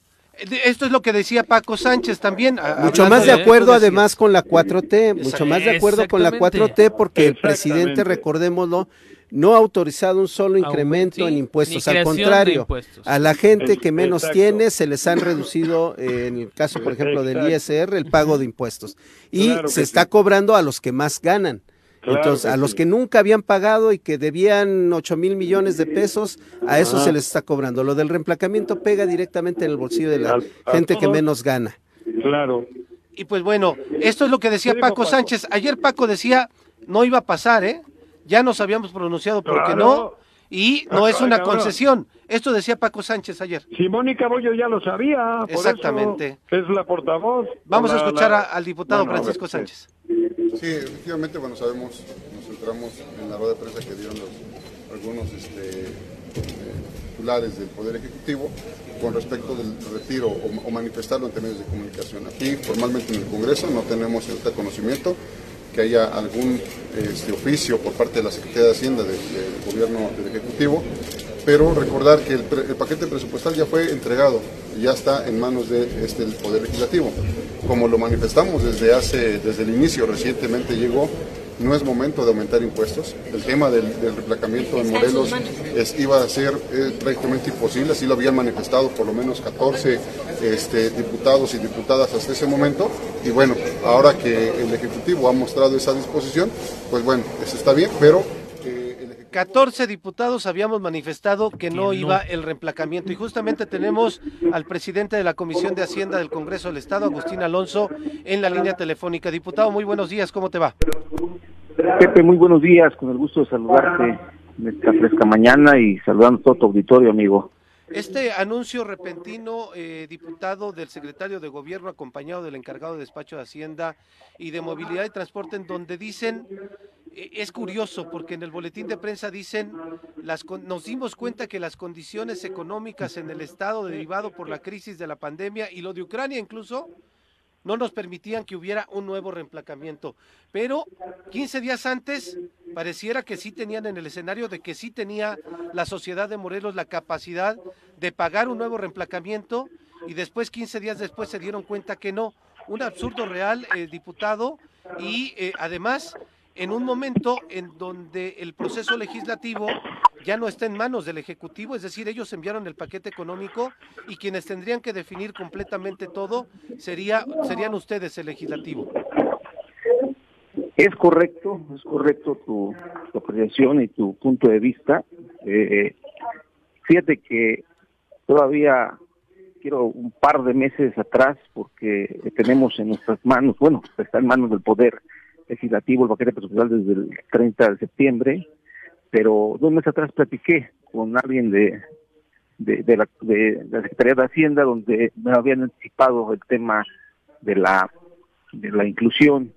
esto es lo que decía Paco Sánchez también. Mucho más de acuerdo además con la 4T, mucho más de acuerdo con la 4T porque el presidente, recordémoslo, no ha autorizado un solo incremento en impuestos, al contrario, a la gente que menos tiene se les han reducido, en el caso por ejemplo del ISR, el pago de impuestos y se está cobrando a los que más ganan. Entonces, a los que nunca habían pagado y que debían 8 mil millones de pesos, a eso se les está cobrando. Lo del reemplacamiento pega directamente en el bolsillo de la gente que menos gana. Claro. Y pues bueno, esto es lo que decía Paco, Sánchez. Ayer Paco decía, no iba a pasar, ¿eh? Ya nos habíamos pronunciado porque no, y no es una concesión. Esto decía Paco Sánchez ayer. Si Mónica Bollo ya lo sabía. Exactamente. es la portavoz. Vamos a escuchar al diputado Francisco Sánchez. Sí, efectivamente, bueno, sabemos, nos centramos en la rueda de prensa que dieron algunos este, eh, titulares del Poder Ejecutivo con respecto del retiro o, manifestarlo ante medios de comunicación. Aquí, formalmente en el Congreso, no tenemos este conocimiento que haya algún este, oficio por parte de la Secretaría de Hacienda del, Gobierno del Ejecutivo, pero recordar que el, paquete presupuestal ya fue entregado ya está en manos del de, este, Poder Legislativo. Como lo manifestamos desde hace, desde el inicio, recientemente llegó, no es momento de aumentar impuestos. El tema del, replacamiento en Morelos es, iba a ser eh, prácticamente imposible, así lo habían manifestado por lo menos 14 este, diputados y diputadas hasta ese momento. Y bueno, ahora que el Ejecutivo ha mostrado esa disposición, pues bueno, eso está bien, pero 14 diputados habíamos manifestado que no, iba el reemplacamiento y justamente tenemos al presidente de la Comisión de Hacienda del Congreso del Estado, Agustín Alonso, en la línea telefónica. Diputado, muy buenos días, ¿cómo te va? Pepe, muy buenos días, con el gusto de saludarte en esta fresca mañana y saludando a todo tu auditorio, amigo. Este anuncio repentino, eh, diputado del secretario de Gobierno, acompañado del encargado de despacho de Hacienda y de Movilidad y Transporte, en donde dicen es curioso porque en el boletín de prensa dicen, las, nos dimos cuenta que las condiciones económicas en el Estado derivado por la crisis de la pandemia y lo de Ucrania incluso no nos permitían que hubiera un nuevo reemplacamiento. Pero 15 días antes pareciera que sí tenían en el escenario de que sí tenía la sociedad de Morelos la capacidad de pagar un nuevo reemplacamiento y después 15 días después se dieron cuenta que no. Un absurdo real, diputado, y eh, además en un momento en donde el proceso legislativo ya no está en manos del Ejecutivo, es decir, ellos enviaron el paquete económico y quienes tendrían que definir completamente todo sería, serían ustedes el legislativo. Es correcto, es correcto tu, apreciación y tu punto de vista. Eh, fíjate que todavía quiero un par de meses atrás, porque tenemos en nuestras manos, bueno, está en manos del Poder legislativo, el paquete presupuestal desde el 30 de septiembre, pero dos meses atrás platiqué con alguien de, de, la, de, la Secretaría de Hacienda donde me habían anticipado el tema de la, de la inclusión,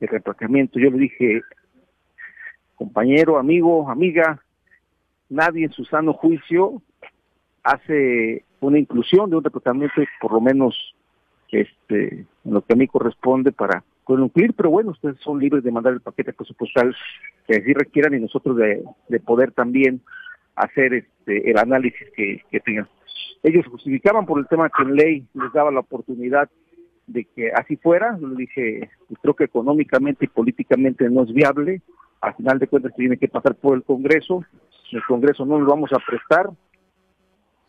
el replacamiento. Yo le dije, compañero, amigo, amiga, nadie en su sano juicio hace una inclusión de un replacamiento por lo menos este en lo que a mí corresponde para concluir, pero bueno, ustedes son libres de mandar el paquete presupuestal que así requieran y nosotros de, poder también hacer este, el análisis que, tengan. Ellos justificaban por el tema que en ley les daba la oportunidad de que así fuera. Yo le dije, pues creo que económicamente y políticamente no es viable. Al final de cuentas tiene que pasar por el Congreso. El Congreso no lo vamos a prestar.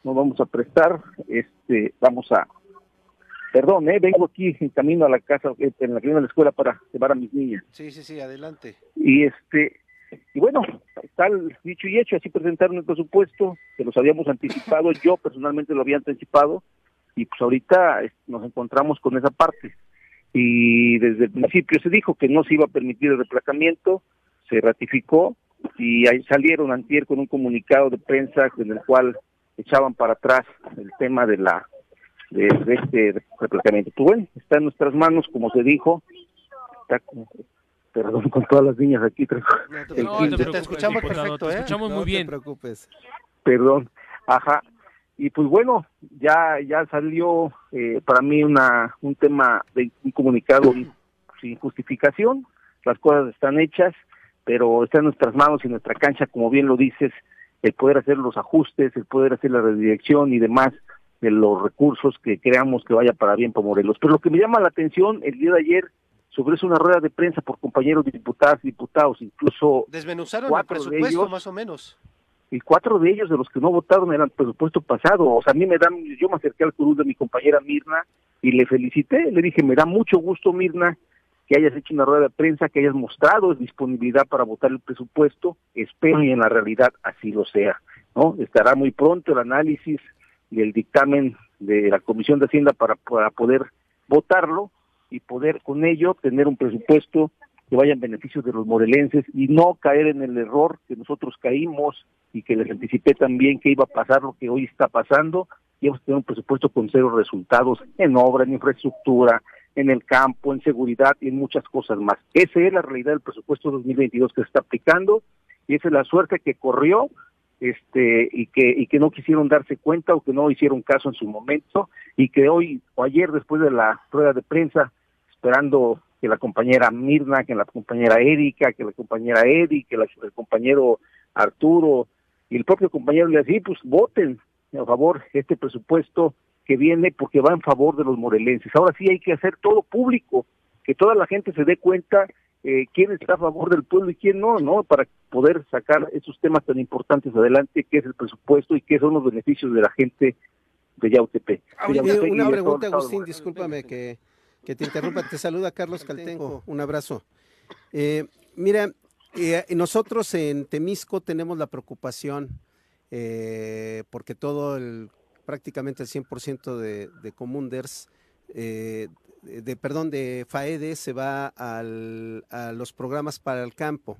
No vamos a prestar. Este, vamos a Perdón, ¿eh? vengo aquí en camino a la casa, eh, en la camino de la escuela para llevar a mis niñas. Sí, sí, sí, adelante. Y este, y bueno, tal dicho y hecho, así presentaron el presupuesto, que los habíamos anticipado, yo personalmente lo había anticipado, y pues ahorita nos encontramos con esa parte. Y desde el principio se dijo que no se iba a permitir el replacamiento, se ratificó, y ahí salieron antier con un comunicado de prensa en el cual echaban para atrás el tema de la de, este replacamiento. Pues bueno, está en nuestras manos, como se dijo, está perdón con todas las niñas aquí. te, escuchamos perfecto, ¿eh? escuchamos muy bien. te preocupes. Perdón, ajá. Y pues bueno, ya ya salió eh, para mí una un tema de un comunicado sin justificación. Las cosas están hechas, pero está en nuestras manos y nuestra cancha, como bien lo dices, el poder hacer los ajustes, el poder hacer la redirección y demás de los recursos que creamos que vaya para bien para Morelos. Pero lo que me llama la atención el día de ayer sobre eso una rueda de prensa por compañeros diputados y diputados, incluso desmenuzaron el presupuesto más o menos. Y cuatro de ellos de los que no votaron eran presupuesto pasado. O sea, a mí me dan, yo me acerqué al cruz de mi compañera Mirna y le felicité, le dije, me da mucho gusto Mirna que hayas hecho una rueda de prensa, que hayas mostrado disponibilidad para votar el presupuesto, espero y en la realidad así lo sea, ¿no? Estará muy pronto el análisis y el dictamen de la Comisión de Hacienda para, para poder votarlo y poder con ello tener un presupuesto que vaya en beneficio de los morelenses y no caer en el error que nosotros caímos y que les anticipé también que iba a pasar lo que hoy está pasando y a tener un presupuesto con cero resultados en obra, en infraestructura, en el campo, en seguridad y en muchas cosas más. Esa es la realidad del presupuesto 2022 que se está aplicando y esa es la suerte que corrió este y que y que no quisieron darse cuenta o que no hicieron caso en su momento y que hoy o ayer después de la rueda de prensa esperando que la compañera Mirna, que la compañera Erika, que la compañera Edi, que el compañero Arturo y el propio compañero le decía, pues voten a favor este presupuesto que viene porque va en favor de los morelenses. Ahora sí hay que hacer todo público, que toda la gente se dé cuenta eh, quién está a favor del pueblo y quién no, ¿no? Para poder sacar esos temas tan importantes adelante, que es el presupuesto y qué son los beneficios de la gente de Yautepec. una pregunta, Agustín, discúlpame que, que, te interrumpa. Te saluda Carlos Caltengo. Un abrazo. Eh, mira, eh, nosotros en Temisco tenemos la preocupación porque todo el prácticamente el 100% de, de Comunders, eh, de, perdón, de FAEDE se va al, a los programas para el campo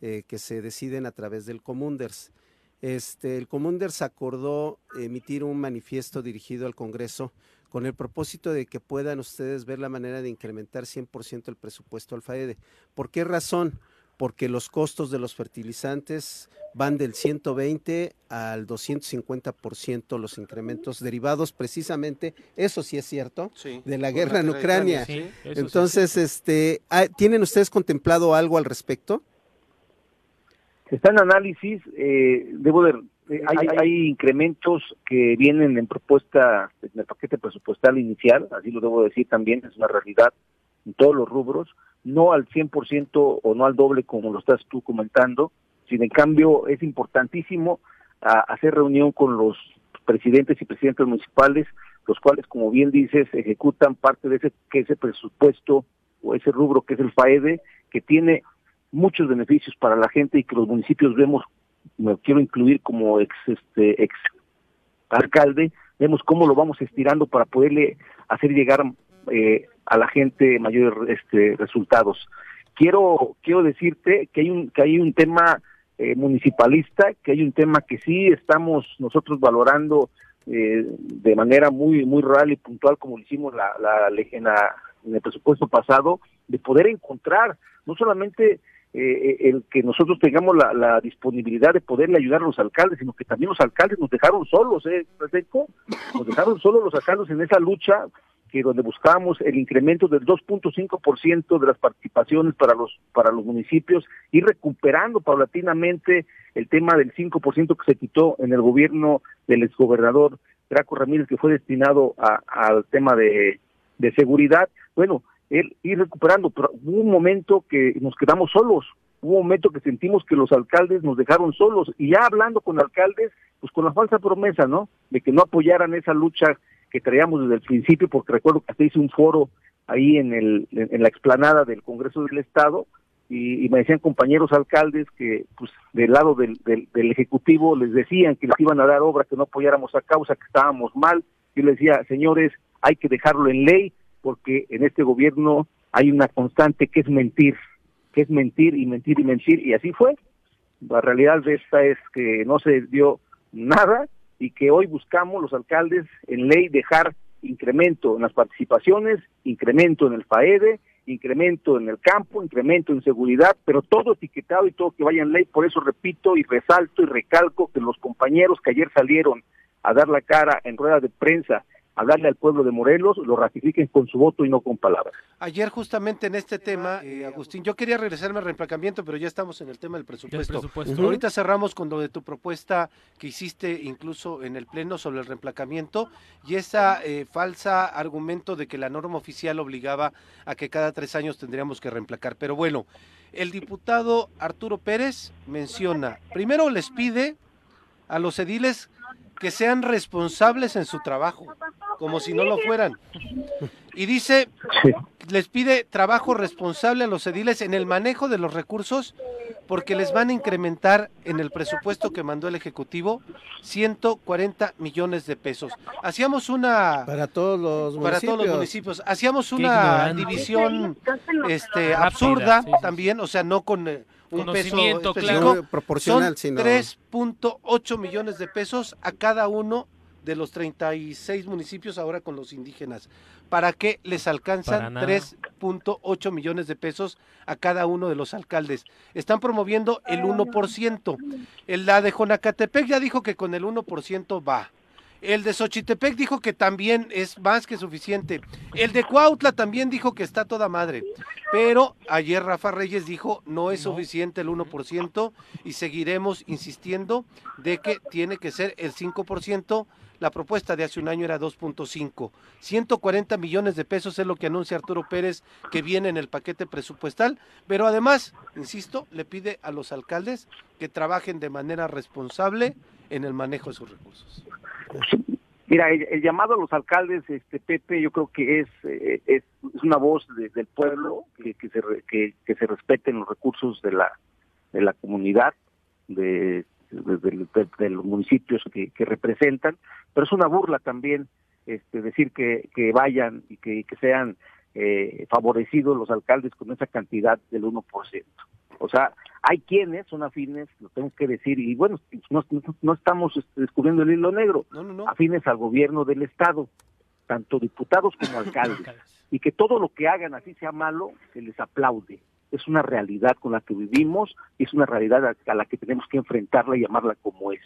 eh, que se deciden a través del Comunders. Este, el Comunders acordó emitir un manifiesto dirigido al Congreso con el propósito de que puedan ustedes ver la manera de incrementar 100% el presupuesto al FAEDE. ¿Por qué razón? Porque los costos de los fertilizantes van del 120 al 250% los incrementos derivados precisamente, eso sí es cierto, de la guerra en Ucrania. Entonces, este, ah, ¿tienen ustedes contemplado algo al respecto? Está en análisis, eh, debo de, eh, hay, hay, incrementos que vienen en propuesta, en el paquete presupuestal inicial, así lo debo decir también, es una realidad en todos los rubros, no al 100% o no al doble como lo estás tú comentando, sin en cambio es importantísimo hacer reunión con los presidentes y presidentes municipales, los cuales, como bien dices, ejecutan parte de ese, que ese presupuesto o ese rubro que es el FAEDE, que tiene muchos beneficios para la gente y que los municipios vemos, me quiero incluir como ex, este, ex alcalde, vemos cómo lo vamos estirando para poderle hacer llegar eh, a la gente mayores este, resultados. Quiero quiero decirte que hay un que hay un tema eh, municipalista, que hay un tema que sí estamos nosotros valorando eh, de manera muy muy real y puntual como lo hicimos la, la, en, en el presupuesto pasado, de poder encontrar no solamente eh, el que nosotros tengamos la, la, disponibilidad de poderle ayudar a los alcaldes, sino que también los alcaldes nos dejaron solos, ¿eh, Nos dejaron solos los alcaldes en esa lucha que donde buscamos el incremento del 2.5% de las participaciones para los para los municipios y recuperando paulatinamente el tema del 5% que se quitó en el gobierno del exgobernador Draco Ramírez que fue destinado al tema de, de seguridad. Bueno, él ir recuperando, pero hubo un momento que nos quedamos solos, hubo un momento que sentimos que los alcaldes nos dejaron solos y ya hablando con alcaldes, pues con la falsa promesa, ¿no? De que no apoyaran esa lucha que traíamos desde el principio, porque recuerdo que hice un foro ahí en, el, en la explanada del Congreso del Estado, y, me decían compañeros alcaldes que pues del lado del, del, Ejecutivo les decían que les iban a dar obra, que no apoyáramos a causa, que estábamos mal. Yo les decía, señores, hay que dejarlo en ley, porque en este gobierno hay una constante que es mentir, que es mentir y mentir y mentir, y así fue. La realidad de esta es que no se dio nada, y que hoy buscamos los alcaldes en ley dejar incremento en las participaciones, incremento en el FAEDE, incremento en el campo, incremento en seguridad, pero todo etiquetado y todo que vaya en ley. Por eso repito y resalto y recalco que los compañeros que ayer salieron a dar la cara en rueda de prensa hablarle al pueblo de Morelos, lo ratifiquen con su voto y no con palabras. Ayer justamente en este tema, eh, Agustín, yo quería regresarme al reemplacamiento, pero ya estamos en el tema del presupuesto. Ahorita cerramos con lo de tu propuesta que hiciste incluso en el Pleno sobre el reemplacamiento y esa eh, falsa argumento de que la norma oficial obligaba a que cada tres años tendríamos que reemplacar. Pero bueno, el diputado Arturo Pérez menciona, primero les pide a los ediles que sean responsables en su trabajo, como si no lo fueran. Y dice, les pide trabajo responsable a los ediles en el manejo de los recursos porque les van a incrementar en el presupuesto que mandó el Ejecutivo 140 millones de pesos. Hacíamos una... Para todos los municipios. Para todos los municipios. Hacíamos una división este, absurda también, o sea, no con eh, un peso claro. proporcional, Son 3.8 millones de pesos a cada uno de los 36 municipios ahora con los indígenas. ¿Para qué les alcanzan 3.8 millones de pesos a cada uno de los alcaldes? Están promoviendo el 1%. El la de Jonacatepec ya dijo que con el 1% va. El de Xochitepec dijo que también es más que suficiente. El de Cuautla también dijo que está toda madre. Pero ayer Rafa Reyes dijo no es suficiente el 1% y seguiremos insistiendo de que tiene que ser el 5%. La propuesta de hace un año era 2.5. 140 millones de pesos es lo que anuncia Arturo Pérez que viene en el paquete presupuestal. Pero además, insisto, le pide a los alcaldes que trabajen de manera responsable en el manejo de sus recursos. Mira, el, llamado a los alcaldes, este Pepe, yo creo que es eh, es, una voz del pueblo que, que se que, se respeten los recursos de la de la comunidad, de, de, los municipios que, que, representan, pero es una burla también este decir que, que vayan y que, que sean eh, favorecidos los alcaldes con esa cantidad del 1%. O sea, hay quienes son afines, lo tengo que decir, y bueno, no, no, estamos este, descubriendo el hilo negro, afines al gobierno del Estado, tanto diputados como alcaldes, y que todo lo que hagan así sea malo, se les aplaude. Es una realidad con la que vivimos y es una realidad a, la que tenemos que enfrentarla y llamarla como es.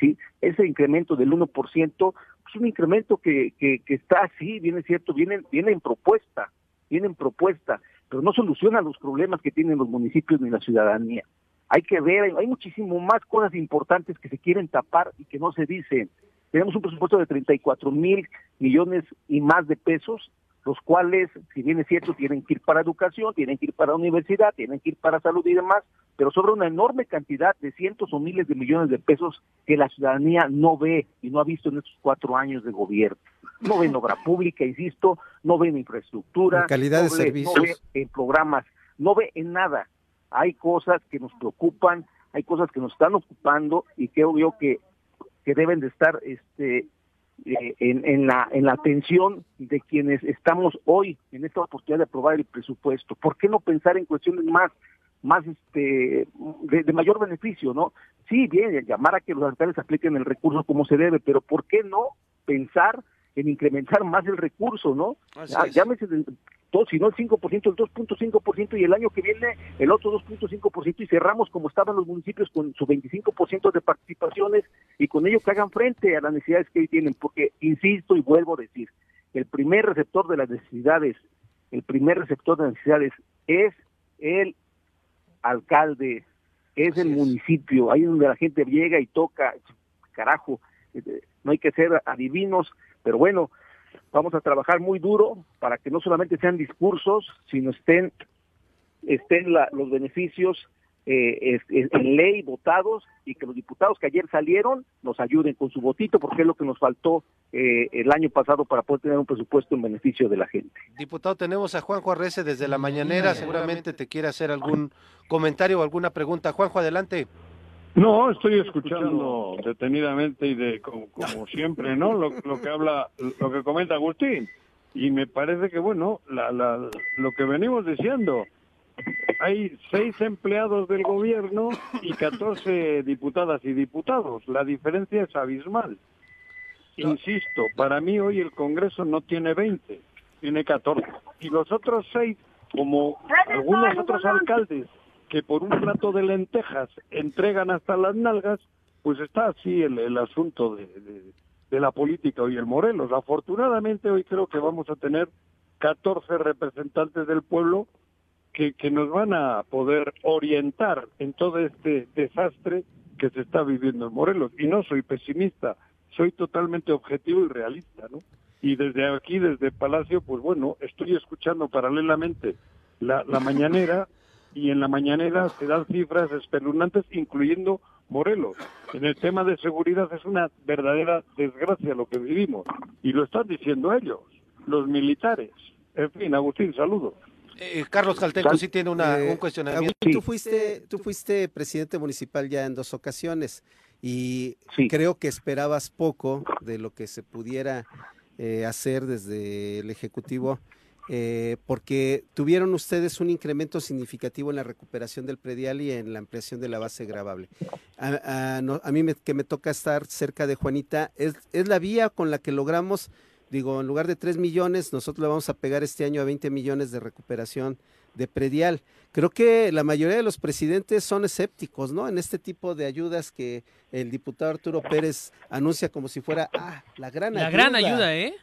¿sí? Ese incremento del 1% es un incremento que, que, que está así, viene cierto, viene, viene en propuesta, viene en propuesta pero no soluciona los problemas que tienen los municipios ni la ciudadanía. Hay que ver, hay muchísimo más cosas importantes que se quieren tapar y que no se dicen. Tenemos un presupuesto de 34 mil millones y más de pesos, los cuales, si bien es cierto, tienen que ir para educación, tienen que ir para universidad, tienen que ir para salud y demás, pero sobre una enorme cantidad de cientos o miles de millones de pesos que la ciudadanía no ve y no ha visto en estos cuatro años de gobierno no ven obra pública, insisto, no ven infraestructura, calidad de servicios, no ve en programas, no ve en nada. Hay cosas que nos preocupan, hay cosas que nos están ocupando y que obvio que, que deben de estar este eh, en, en, la, en la atención de quienes estamos hoy en esta oportunidad de aprobar el presupuesto. ¿Por qué no pensar en cuestiones más más este de, de, mayor beneficio, ¿no? Sí, bien, llamar a que los alcaldes apliquen el recurso como se debe, pero ¿por qué no pensar en incrementar más el recurso, ¿no? Ah, llámese 2, sino el 5%, el 2.5% y el año que viene el otro 2.5% y cerramos como estaban los municipios con su 25% de participaciones y con ello que hagan frente a las necesidades que hoy tienen, porque insisto y vuelvo a decir, el primer receptor de las necesidades, el primer receptor de las necesidades es el alcalde, es el municipio, ahí es donde la gente llega y toca, carajo, este, no hay que ser adivinos, pero bueno, vamos a trabajar muy duro para que no solamente sean discursos, sino estén, estén los beneficios eh, en ley votados y que los diputados que ayer salieron nos ayuden con su votito porque es lo que nos faltó eh, el año pasado para poder tener un presupuesto en beneficio de la gente. Diputado, tenemos a Juanjo Arrece desde la mañanera, seguramente te quiere hacer algún comentario o alguna pregunta. Juanjo, adelante. No, estoy escuchando detenidamente y de como, siempre, ¿no? Lo, que habla, lo que comenta Agustín. Y me parece que, bueno, la, la, lo que venimos diciendo, hay seis empleados del gobierno y catorce diputadas y diputados. La diferencia es abismal. Insisto, para mí hoy el Congreso no tiene veinte, tiene catorce. Y los otros seis, como algunos otros alcaldes que por un plato de lentejas entregan hasta las nalgas, pues está así el, el asunto de, la política hoy en Morelos. Afortunadamente hoy creo que vamos a tener 14 representantes del pueblo que, nos van a poder orientar en todo este desastre que se está viviendo en Morelos. Y no soy pesimista, soy totalmente objetivo y realista, ¿no? Y desde aquí, desde Palacio, pues bueno, estoy escuchando paralelamente la, la mañanera y en la mañanera se dan cifras espeluznantes, incluyendo Morelos. En el tema de seguridad es una verdadera desgracia lo que vivimos. Y lo están diciendo ellos, los militares. En fin, Agustín, saludos. Eh, Carlos Calteco sí tiene una, un cuestionamiento. Tú, fuiste, tú fuiste presidente municipal ya en dos ocasiones y creo que esperabas poco de lo que se pudiera eh, hacer desde el Ejecutivo eh, porque tuvieron ustedes un incremento significativo en la recuperación del predial y en la ampliación de la base grabable. A, mí que me toca estar cerca de Juanita, es, es, la vía con la que logramos, digo, en lugar de 3 millones, nosotros le vamos a pegar este año a 20 millones de recuperación de predial. Creo que la mayoría de los presidentes son escépticos, ¿no? En este tipo de ayudas que el diputado Arturo Pérez anuncia como si fuera, ah, la gran ayuda. La gran ayuda, ¿eh?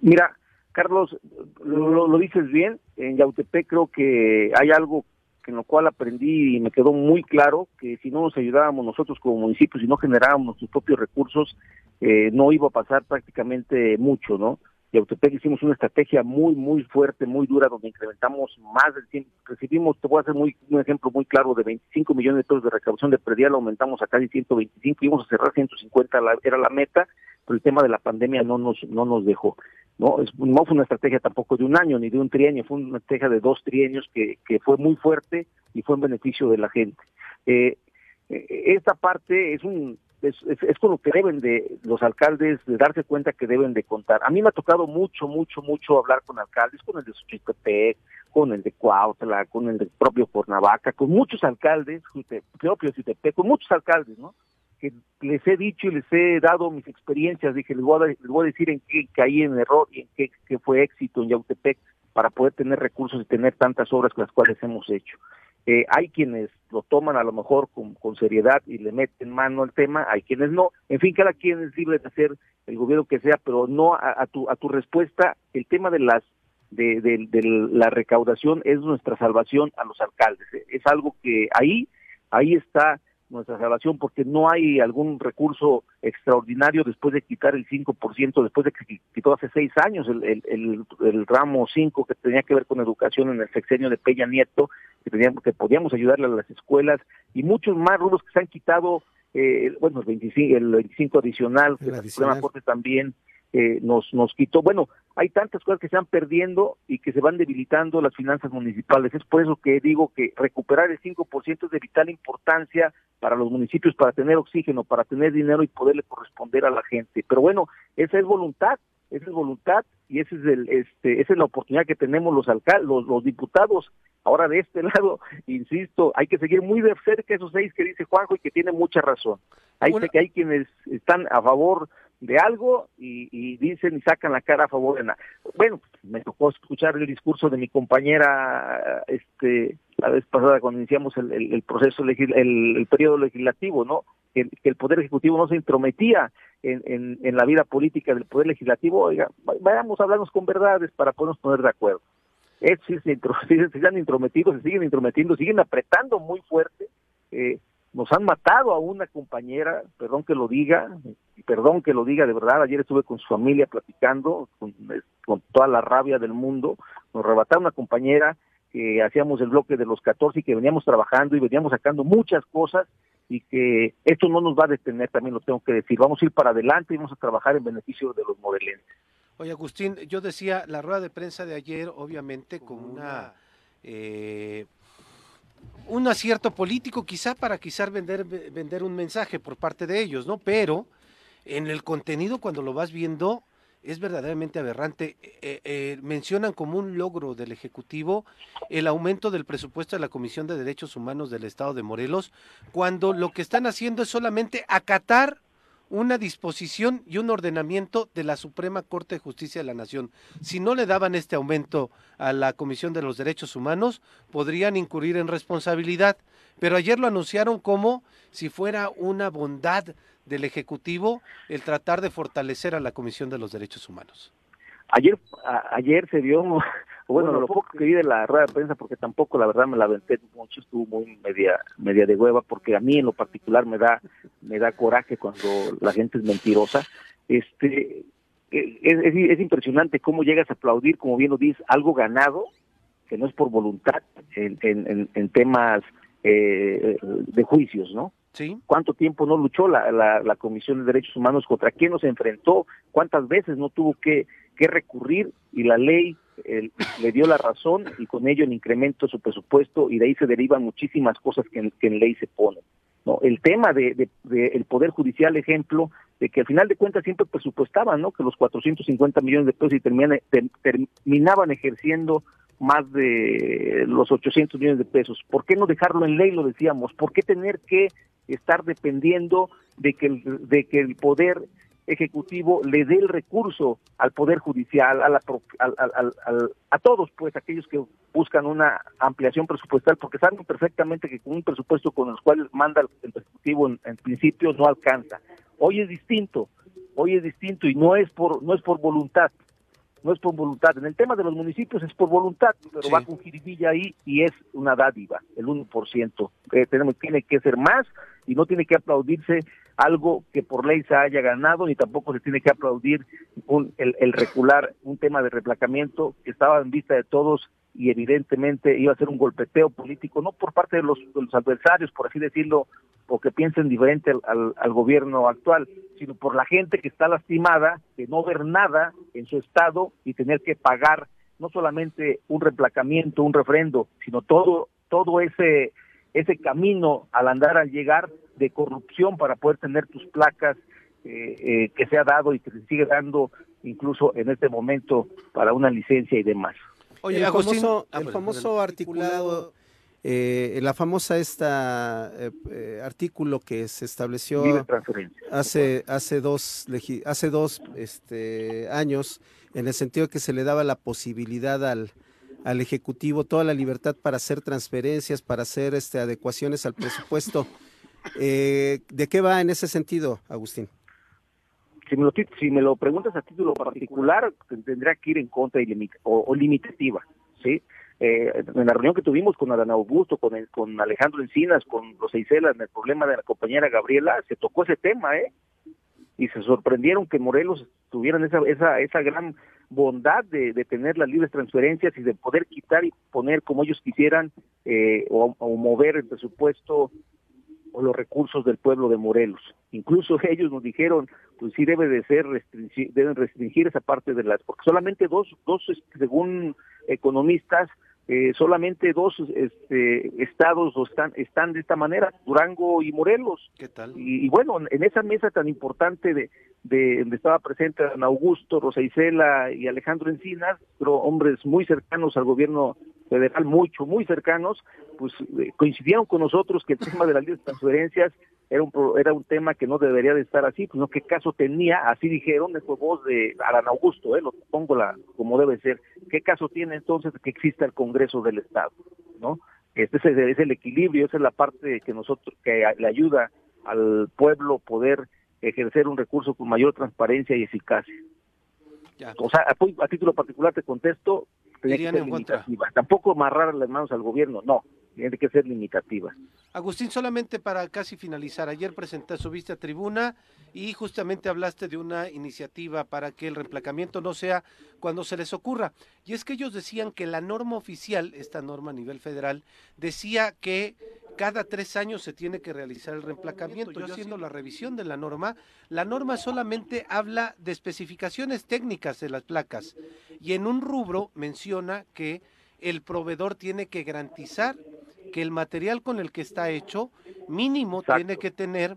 Mira, Carlos, lo, dices bien, en Yautepec creo que hay algo en lo cual aprendí y me quedó muy claro que si no nos ayudábamos nosotros como municipio, si no generábamos nuestros propios recursos, eh, no iba a pasar prácticamente mucho, ¿no? Yautepec hicimos una estrategia muy, muy fuerte, muy dura, donde incrementamos más del 100, recibimos, te voy a hacer muy, un ejemplo muy claro, de 25 millones de pesos de recaudación de predial, aumentamos a casi 125, íbamos a cerrar 150, era la meta, pero el tema de la pandemia no nos, no nos dejó. No, es, no fue una estrategia tampoco de un año ni de un trienio, fue una estrategia de dos trienios que, que fue muy fuerte y fue en beneficio de la gente. Eh, eh esta parte es un es, es, con lo que deben de los alcaldes de darse cuenta que deben de contar. A mí me ha tocado mucho, mucho, mucho hablar con alcaldes, con el de Xochitepec, con el de Cuautla, con el del propio Cuernavaca, con muchos alcaldes, propio con muchos alcaldes, ¿no? Que les he dicho y les he dado mis experiencias, dije, les voy a, les voy a decir en qué caí en error y en qué, fue éxito en Yautepec para poder tener recursos y tener tantas obras con las cuales hemos hecho. Eh, hay quienes lo toman a lo mejor con, con, seriedad y le meten mano al tema, hay quienes no. En fin, cada quien es libre de hacer el gobierno que sea, pero no a, tu, a tu respuesta, el tema de las de, de, de, la recaudación es nuestra salvación a los alcaldes. Es algo que ahí, ahí está nuestra salvación porque no hay algún recurso extraordinario después de quitar el 5%, después de que quitó hace seis años el, el, el, ramo 5 que tenía que ver con educación en el sexenio de Peña Nieto, que, teníamos, que podíamos ayudarle a las escuelas y muchos más rubros que se han quitado, eh, bueno, el 25, el 25 adicional, que la Suprema Corte también eh, nos, nos quitó. Bueno, hay tantas cosas que se van perdiendo y que se van debilitando las finanzas municipales. Es por eso que digo que recuperar el 5% es de vital importancia para los municipios, para tener oxígeno, para tener dinero y poderle corresponder a la gente. Pero bueno, esa es voluntad, esa es voluntad y ese es el, este, esa es la oportunidad que tenemos los alcaldes, los, diputados. Ahora de este lado, insisto, hay que seguir muy de cerca esos seis que dice Juanjo y que tiene mucha razón. Hay que hay quienes están a favor de algo y, dicen y sacan la cara a favor de nada. Bueno, me tocó escuchar el discurso de mi compañera este la vez pasada cuando iniciamos el, proceso, el, el, periodo legislativo, ¿no? Que, el Poder Ejecutivo no se intrometía en, en, en, la vida política del Poder Legislativo. Oiga, vayamos a hablarnos con verdades para podernos poner de acuerdo. Es, si se, se, se han intrometido, se siguen intrometiendo, siguen apretando muy fuerte. Eh, nos han matado a una compañera, perdón que lo diga, y perdón que lo diga de verdad, ayer estuve con su familia platicando, con, toda la rabia del mundo, nos arrebataron una compañera que hacíamos el bloque de los 14 y que veníamos trabajando y veníamos sacando muchas cosas y que esto no nos va a detener, también lo tengo que decir, vamos a ir para adelante y vamos a trabajar en beneficio de los modelenses. Oye, Agustín, yo decía, la rueda de prensa de ayer, obviamente, con una... Eh, un acierto político quizá para quizás vender, vender un mensaje por parte de ellos, ¿no? Pero en el contenido cuando lo vas viendo es verdaderamente aberrante. Eh, eh, mencionan como un logro del Ejecutivo el aumento del presupuesto de la Comisión de Derechos Humanos del Estado de Morelos, cuando lo que están haciendo es solamente acatar una disposición y un ordenamiento de la Suprema Corte de Justicia de la Nación. Si no le daban este aumento a la Comisión de los Derechos Humanos, podrían incurrir en responsabilidad. Pero ayer lo anunciaron como si fuera una bondad del Ejecutivo el tratar de fortalecer a la Comisión de los Derechos Humanos. Ayer, ayer se dio, bueno, lo poco que vi de la rueda de prensa, porque tampoco la verdad me la aventé mucho, estuvo muy media, media de hueva, porque a mí en lo particular me da, me da coraje cuando la gente es mentirosa. Este, es, es, impresionante cómo llegas a aplaudir, como bien lo dices, algo ganado, que no es por voluntad, en, en, en temas eh, de juicios, ¿no? Sí. ¿Cuánto tiempo no luchó la, la, Comisión de Derechos Humanos? ¿Contra quién nos enfrentó? ¿Cuántas veces no tuvo que, que recurrir? Y la ley le dio la razón y con ello el incremento de su presupuesto y de ahí se derivan muchísimas cosas que en, ley se ponen. ¿no? El tema de, de, el Poder Judicial, ejemplo, de que al final de cuentas siempre presupuestaban, ¿no? Que los 450 millones de pesos y terminaban ejerciendo más de los 800 millones de pesos. ¿Por qué no dejarlo en ley, lo decíamos? ¿Por qué tener que estar dependiendo de que de que el poder ejecutivo le dé el recurso al poder judicial, a, la, a todos, pues, aquellos que buscan una ampliación presupuestal, porque saben perfectamente que con un presupuesto con el cual manda el ejecutivo en, en principio no alcanza. Hoy es distinto, hoy es distinto y no es por no es por voluntad, no es por voluntad. En el tema de los municipios es por voluntad, pero va con jiribilla ahí y es una dádiva, el 1%. Eh, tenemos, tiene que ser más y no tiene que aplaudirse algo que por ley se haya ganado, ni tampoco se tiene que aplaudir un, el, el recular un tema de replacamiento que estaba en vista de todos y evidentemente iba a ser un golpeteo político, no por parte de los, de los adversarios, por así decirlo, o que piensen diferente al, gobierno actual, sino por la gente que está lastimada de no ver nada en su estado y tener que pagar no solamente un replacamiento, un refrendo, sino todo todo ese ese camino al andar al llegar de corrupción para poder tener tus placas eh, eh, que se ha dado y que se sigue dando incluso en este momento para una licencia y demás. Oye, el famoso, el famoso articulado eh, la famosa esta eh, eh, artículo que se estableció hace hace dos hace dos este, años en el sentido que se le daba la posibilidad al, al ejecutivo toda la libertad para hacer transferencias para hacer este adecuaciones al presupuesto. De qué va en ese sentido Agustín si me lo, si me lo preguntas a título particular tendría que ir en contra y o, o limitativa sí eh, en la reunión que tuvimos con Adán Augusto, con, con Alejandro Encinas, con los Isela, en el problema de la compañera Gabriela, se tocó ese tema, ¿eh? Y se sorprendieron que Morelos tuvieran esa, esa, esa gran bondad de, de tener las libres transferencias y de poder quitar y poner como ellos quisieran eh, o, mover el presupuesto o los recursos del pueblo de Morelos. Incluso ellos nos dijeron, pues sí debe de ser, deben restringir esa parte de las, porque solamente dos, dos, según economistas, eh, solamente dos este, estados están, están de esta manera, Durango y Morelos. ¿Qué tal? Y, bueno, en esa mesa tan importante de, de donde estaba presente Ana Augusto, Rosa Isela y Alejandro Encinas, pero hombres muy cercanos al gobierno federal, mucho, muy cercanos, pues eh, coincidieron con nosotros que el tema de las transferencias era un, era un tema que no debería de estar así, pues no, qué caso tenía, así dijeron, fue voz de Alan Augusto, eh, lo pongo la, como debe ser, qué caso tiene entonces que exista el Congreso del Estado, ¿no? Este es el, equilibrio, esa es la parte que nosotros, que le ayuda al pueblo poder ejercer un recurso con mayor transparencia y eficacia. O sea, a, título particular te contesto, Tampoco amarrar las manos al gobierno, no tiene que ser limitativa. Agustín, solamente para casi finalizar, ayer presentaste, subiste a tribuna y justamente hablaste de una iniciativa para que el reemplacamiento no sea cuando se les ocurra. Y es que ellos decían que la norma oficial, esta norma a nivel federal, decía que cada tres años se tiene que realizar el reemplacamiento. Yo haciendo la revisión de la norma, la norma solamente habla de especificaciones técnicas de las placas y en un rubro menciona que el proveedor tiene que garantizar que el material con el que está hecho mínimo tiene que tener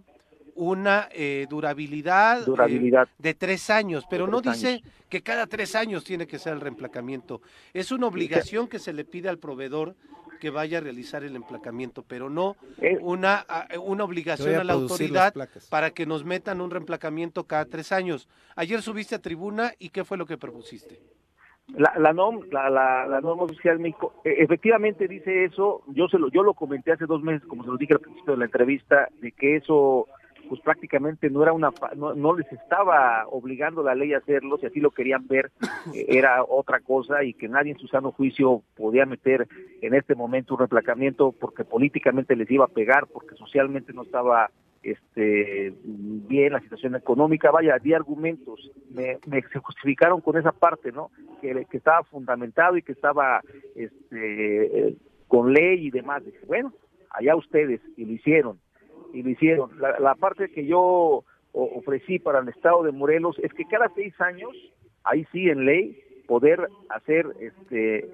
una eh, durabilidad, eh, de tres años, pero no dice que cada tres años tiene que ser el reemplacamiento. Es una obligación que se le pide al proveedor que vaya a realizar el emplacamiento, pero no eh, una, una obligación a, la autoridad para que nos metan un reemplacamiento cada tres años. Ayer subiste a tribuna y ¿qué fue lo que propusiste? La, la, NOM, la, la, norma oficial de México, e, efectivamente dice eso, yo se lo, yo lo comenté hace dos meses, como se lo dije al principio de la entrevista, de que eso pues prácticamente no era una no, les estaba obligando la ley a hacerlo, si así lo querían ver eh, era otra cosa y que nadie en su sano juicio podía meter en este momento un replacamiento porque políticamente les iba a pegar, porque socialmente no estaba este bien la situación económica, vaya, di argumentos, me, se justificaron con esa parte, ¿no? Que, estaba fundamentado y que estaba este con ley y demás. Dije, bueno, allá ustedes, y lo hicieron, y lo hicieron. La, parte que yo ofrecí para el Estado de Morelos es que cada seis años, ahí sí en ley, poder hacer este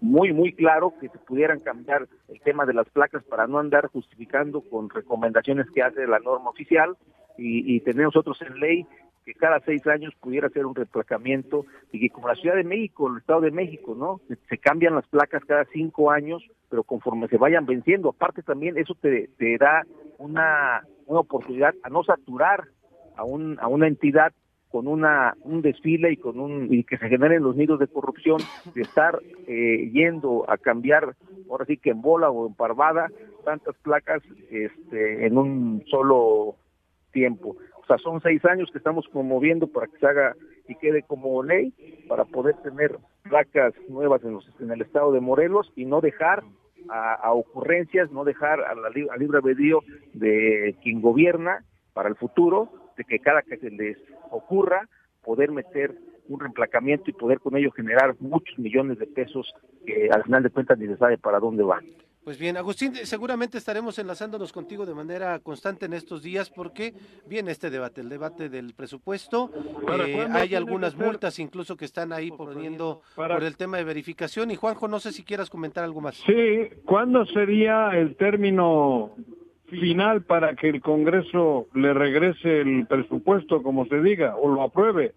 muy muy claro que se pudieran cambiar el tema de las placas para no andar justificando con recomendaciones que hace la norma oficial y, y tener nosotros en ley que cada seis años pudiera ser un replacamiento y que como la Ciudad de México, el Estado de México, ¿no? Se cambian las placas cada cinco años, pero conforme se vayan venciendo. Aparte también eso te, te da una, una oportunidad a no saturar a, un, a una entidad con una un desfile y con un y que se generen los nidos de corrupción de estar eh, yendo a cambiar ahora sí que en bola o en parvada tantas placas este en un solo tiempo. Son seis años que estamos promoviendo para que se haga y quede como ley para poder tener placas nuevas en, los, en el estado de Morelos y no dejar a, ocurrencias, no dejar a la, al libre albedrío de quien gobierna para el futuro, de que cada que se les ocurra poder meter un reemplacamiento y poder con ello generar muchos millones de pesos que al final de cuentas ni se sabe para dónde van. Pues bien, Agustín, seguramente estaremos enlazándonos contigo de manera constante en estos días porque viene este debate, el debate del presupuesto. Eh, hay algunas multas incluso que están ahí poniendo por el tema de verificación. Y Juanjo, no sé si quieras comentar algo más. Sí, ¿cuándo sería el término final para que el Congreso le regrese el presupuesto, como se diga, o lo apruebe?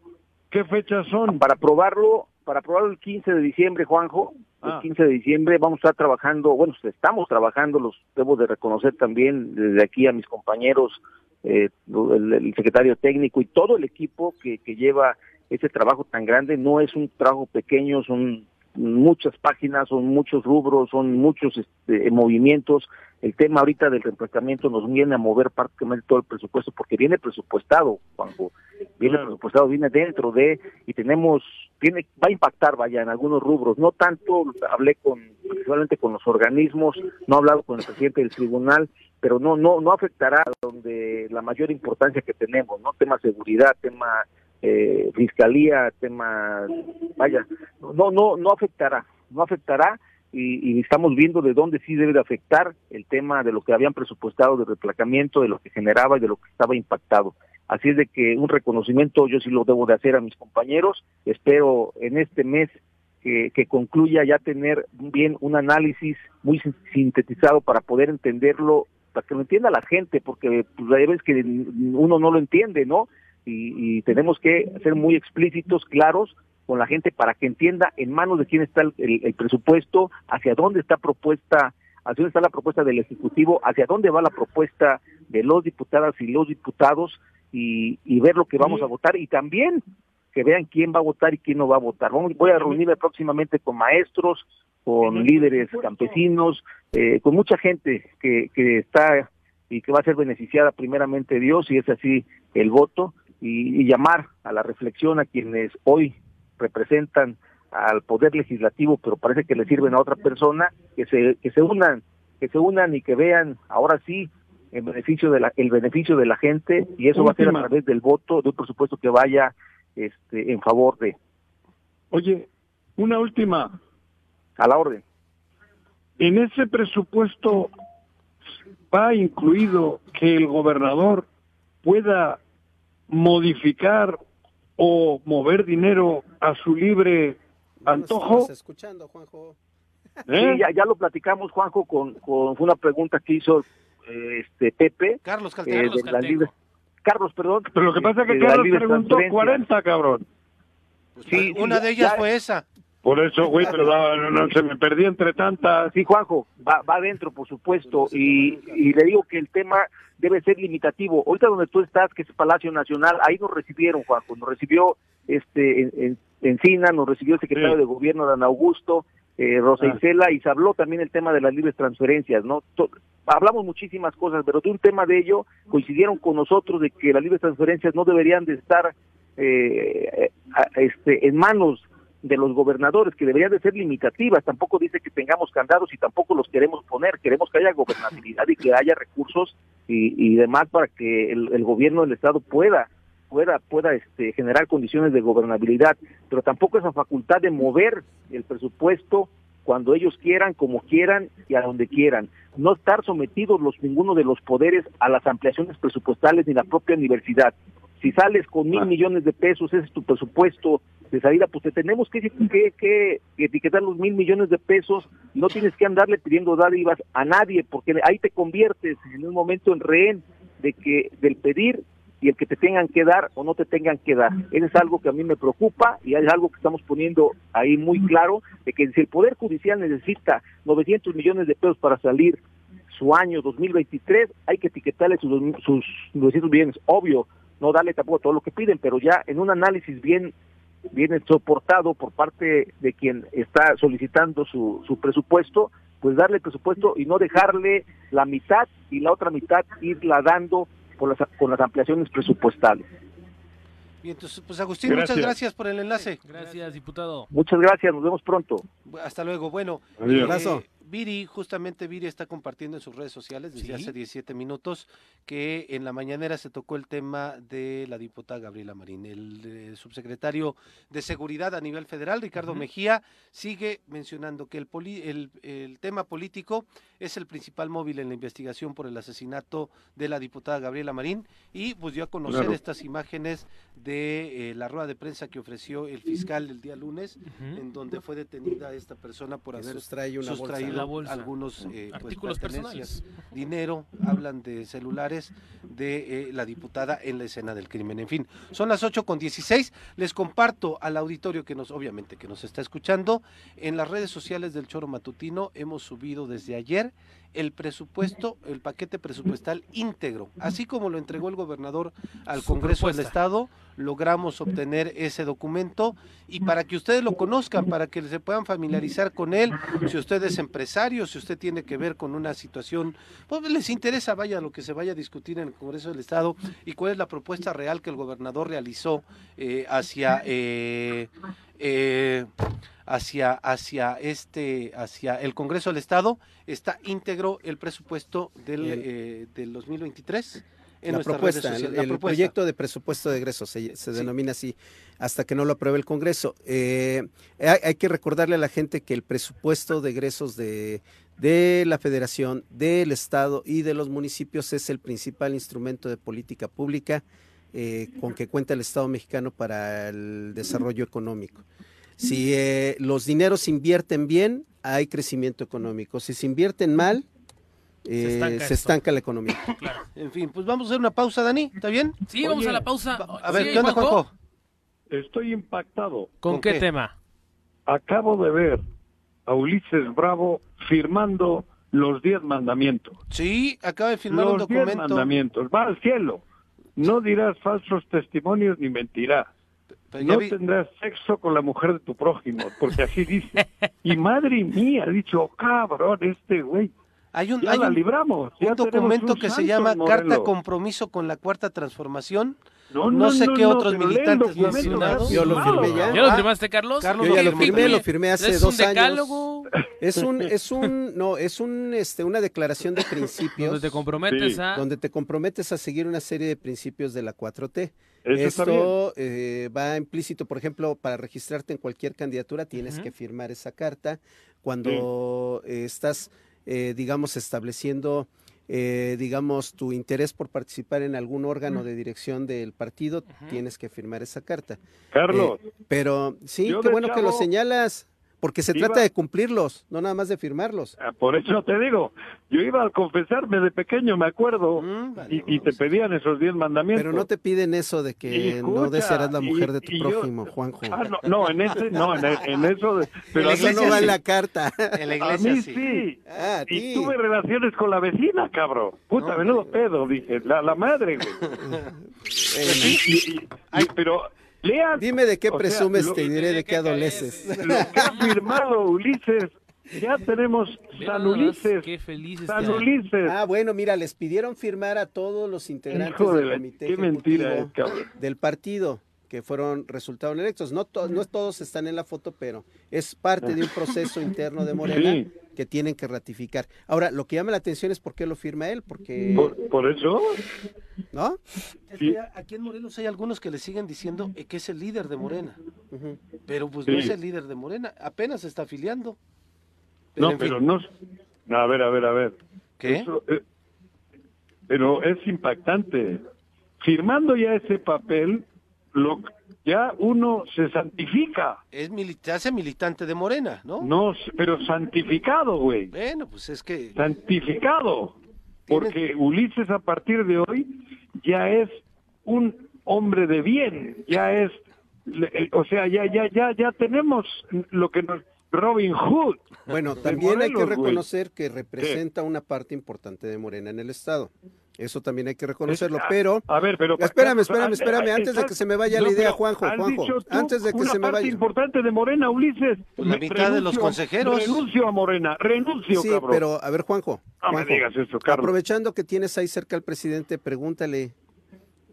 ¿Qué fechas son? Para aprobarlo, para aprobarlo el 15 de diciembre, Juanjo, el 15 ah. de diciembre vamos a estar trabajando, bueno, estamos trabajando, los debo de reconocer también desde aquí a mis compañeros, eh, el, secretario técnico y todo el equipo que, que lleva ese trabajo tan grande, no es un trabajo pequeño, son muchas páginas, son muchos rubros, son muchos este, movimientos. El tema ahorita del reemplazamiento nos viene a mover prácticamente todo el presupuesto porque viene presupuestado, Juanjo. Viene presupuestado, viene dentro de y tenemos tiene va a impactar vaya en algunos rubros, no tanto hablé con principalmente con los organismos, no he hablado con el presidente del tribunal, pero no no no afectará donde la mayor importancia que tenemos, ¿no? Tema seguridad, tema eh, fiscalía, tema, vaya, no, no, no afectará, no afectará y, estamos viendo de dónde sí debe de afectar el tema de lo que habían presupuestado de replacamiento, de lo que generaba y de lo que estaba impactado. Así es de que un reconocimiento yo sí lo debo de hacer a mis compañeros. Espero en este mes que, concluya ya tener bien un análisis muy sintetizado para poder entenderlo, para que lo entienda la gente, porque pues, hay veces que uno no lo entiende, ¿no? Y, tenemos que ser muy explícitos, claros con la gente para que entienda en manos de quién está el, presupuesto, hacia dónde está propuesta, hacia dónde está la propuesta del Ejecutivo, hacia dónde va la propuesta de los diputadas y los diputados y, ver lo que vamos a votar y también que vean quién va a votar y quién no va a votar. voy a reunirme próximamente con maestros, con líderes campesinos, eh, con mucha gente que, que está y que va a ser beneficiada primeramente Dios, y es así el voto, y, llamar a la reflexión a quienes hoy representan al poder legislativo, pero parece que le sirven a otra persona, que se que se unan, que se unan y que vean ahora sí el beneficio de la el beneficio de la gente y eso va a ser a través del voto de un presupuesto que vaya este en favor de. Oye, una última. A la orden. En ese presupuesto va incluido que el gobernador pueda modificar o mover dinero a su libre antojo. escuchando, Juanjo. ¿Eh? Sí, ya, lo platicamos, Juanjo, con, con una pregunta que hizo eh, este Pepe. Carlos eh, Carlos, perdón. Pero lo que pasa es que Carlos preguntó 40, cabrón. Pues sí, una de ellas fue esa. Por eso, güey, pero no, se me perdí entre tantas. Sí, Juanjo, va, va adentro, por supuesto, y, y le digo que el tema debe ser limitativo. Ahorita donde tú estás, que es Palacio Nacional, ahí nos recibieron, Juanjo, nos recibió este en, Encina, nos recibió el secretario de Gobierno, Dan Augusto, eh, Rosa ah. Isela, y se habló también el tema de las libres transferencias, ¿no? hablamos muchísimas cosas, pero de un tema de ello coincidieron con nosotros de que las libres transferencias no deberían de estar eh, este, en manos de los gobernadores, que deberían de ser limitativas. Tampoco dice que tengamos candados y tampoco los queremos poner. Queremos que haya gobernabilidad y que haya recursos y, demás para que el, gobierno del Estado pueda pueda pueda este, generar condiciones de gobernabilidad, pero tampoco esa facultad de mover el presupuesto cuando ellos quieran, como quieran y a donde quieran. No estar sometidos los ninguno de los poderes a las ampliaciones presupuestales ni la propia universidad. Si sales con mil ah. millones de pesos, ese es tu presupuesto de salida, pues te tenemos que, que, etiquetar los mil millones de pesos, no tienes que andarle pidiendo dádivas a nadie, porque ahí te conviertes en un momento en rehén de que del pedir y el que te tengan que dar o no te tengan que dar. Eso es algo que a mí me preocupa y es algo que estamos poniendo ahí muy claro, de que si el Poder Judicial necesita 900 millones de pesos para salir su año 2023, hay que etiquetarle sus, sus 900 millones, obvio, no darle tampoco todo lo que piden, pero ya en un análisis bien bien soportado por parte de quien está solicitando su, su presupuesto, pues darle presupuesto y no dejarle la mitad y la otra mitad irla dando con las, con las ampliaciones presupuestales. Bien, entonces, pues Agustín, muchas gracias por el enlace. Gracias, diputado. Muchas gracias, nos vemos pronto. Hasta luego. Bueno, eh, Viri, justamente Viri está compartiendo en sus redes sociales desde hace 17 minutos que en la mañanera se tocó el tema de la diputada Gabriela Marín. El, eh, subsecretario de Seguridad a nivel federal, Ricardo Mejía, sigue mencionando que el, el, el, tema político es el principal móvil en la investigación por el asesinato de la diputada Gabriela Marín y pues dio a conocer estas imágenes de eh, la rueda de prensa que ofreció el fiscal el día lunes, en donde fue detenida esta persona por haber sustraído algunos eh, pues, artículos personales, dinero, hablan de celulares de eh, la diputada en la escena del crimen. En fin, son las 8 con 16. Les comparto al auditorio que nos, obviamente, que nos está escuchando, en las redes sociales del Choro Matutino hemos subido desde ayer el presupuesto, el paquete presupuestal íntegro, así como lo entregó el gobernador al Congreso del Estado, logramos obtener ese documento. Y para que ustedes lo conozcan, para que se puedan familiarizar con él, si usted es empresario, si usted tiene que ver con una situación, pues les interesa, vaya lo que se vaya a discutir en el Congreso del Estado y cuál es la propuesta real que el gobernador realizó eh, hacia eh, eh, hacia, hacia, este, hacia el Congreso del Estado, está íntegro el presupuesto del, eh, del 2023. En la propuesta, el, proyecto de presupuesto de egresos se, denomina así hasta que no lo apruebe el Congreso. Eh, hay, que recordarle a la gente que el presupuesto de egresos de, de la Federación, del Estado y de los municipios es el principal instrumento de política pública eh, con que cuenta el Estado mexicano para el desarrollo económico. Si eh, los dineros se invierten bien, hay crecimiento económico. Si se invierten mal, se, estanca eh, la economía. En fin, pues vamos a hacer una pausa, Dani, ¿está bien? Sí, vamos a la pausa. A ver, ¿qué onda, Juanjo? Estoy impactado. ¿Con, qué, tema? Acabo de ver a Ulises Bravo firmando los diez mandamientos. Sí, acaba de firmar un documento. Los diez mandamientos, va al cielo. No dirás falsos testimonios ni mentirás no tendrás sexo con la mujer de tu prójimo, porque así dice. Y madre mía, ha dicho, cabrón, este güey. Hay un, ya la libramos. Un documento que se llama Carta Compromiso con la Cuarta Transformación. No, sé qué otros militantes mencionados. Yo lo firmé ya. ¿Ya lo firmaste, Carlos? Carlos yo ya lo firmé, lo firmé hace dos años. Es un, es un, no, es un, este, una declaración de principios. donde te comprometes a. Donde te comprometes a seguir una serie de principios de la 4T. Esto eh, va implícito, por ejemplo, para registrarte en cualquier candidatura tienes que firmar esa carta. Cuando eh, estás, eh, digamos, estableciendo, digamos, tu interés por participar en algún órgano de dirección del partido, tienes que firmar esa carta. Carlos. pero sí, qué bueno que lo señalas porque se trata de cumplirlos, no nada más de firmarlos. Ah, por eso te digo, yo iba a confesarme de pequeño, me acuerdo, mm, y, te pedían esos diez mandamientos. Pero no te piden eso de que no desearás la mujer de tu prójimo, Juanjo. Ah, no, no, en ese, no, en, eso, pero eso no va en la carta. En la iglesia a mí sí. Ah, y tuve relaciones con la vecina, cabrón. Puta, menudo pedo, dije, la, la madre, güey. pero Dime de qué presumes, te diré de qué adoleces. Lo que ha firmado Ulises ya tenemos San Ulises. Qué San Ulises. Ah, bueno, mira, les pidieron firmar a todos los integrantes del comité qué mentira del partido que fueron resultados electos. No, no todos están en la foto, pero es parte de un proceso interno de Morena que tienen que ratificar. Ahora, lo que llama la atención es por qué lo firma él, porque... ¿Por, eso? ¿No? aquí en Morelos hay algunos que le siguen diciendo que es el líder de Morena, pero pues no es el líder de Morena, apenas se está afiliando. no, pero no... A ver, a ver, a ver. ¿Qué? Eh, pero es impactante. Firmando ya ese papel, lo, ya uno se santifica. Es se hace militante de Morena, ¿no? No, pero santificado, güey. Bueno, pues es que... Santificado. Porque Ulises a partir de hoy ya es un hombre de bien, ya es, o sea, ya, ya, ya, ya tenemos lo que nos... Robin Hood. Bueno, también hay que reconocer que representa una parte importante de Morena en el Estado. Eso también hay que reconocerlo, pero... A ver, pero... Espérame, espérame, espérame, antes de que se me vaya la idea, Juanjo, Juanjo, antes de que se me vaya... importante de Morena, Ulises. La mitad de los consejeros. Renuncio a Morena, renuncio, Sí, pero, a ver, Juanjo. No me digas eso, Carlos. Aprovechando que tienes ahí cerca al presidente, pregúntale,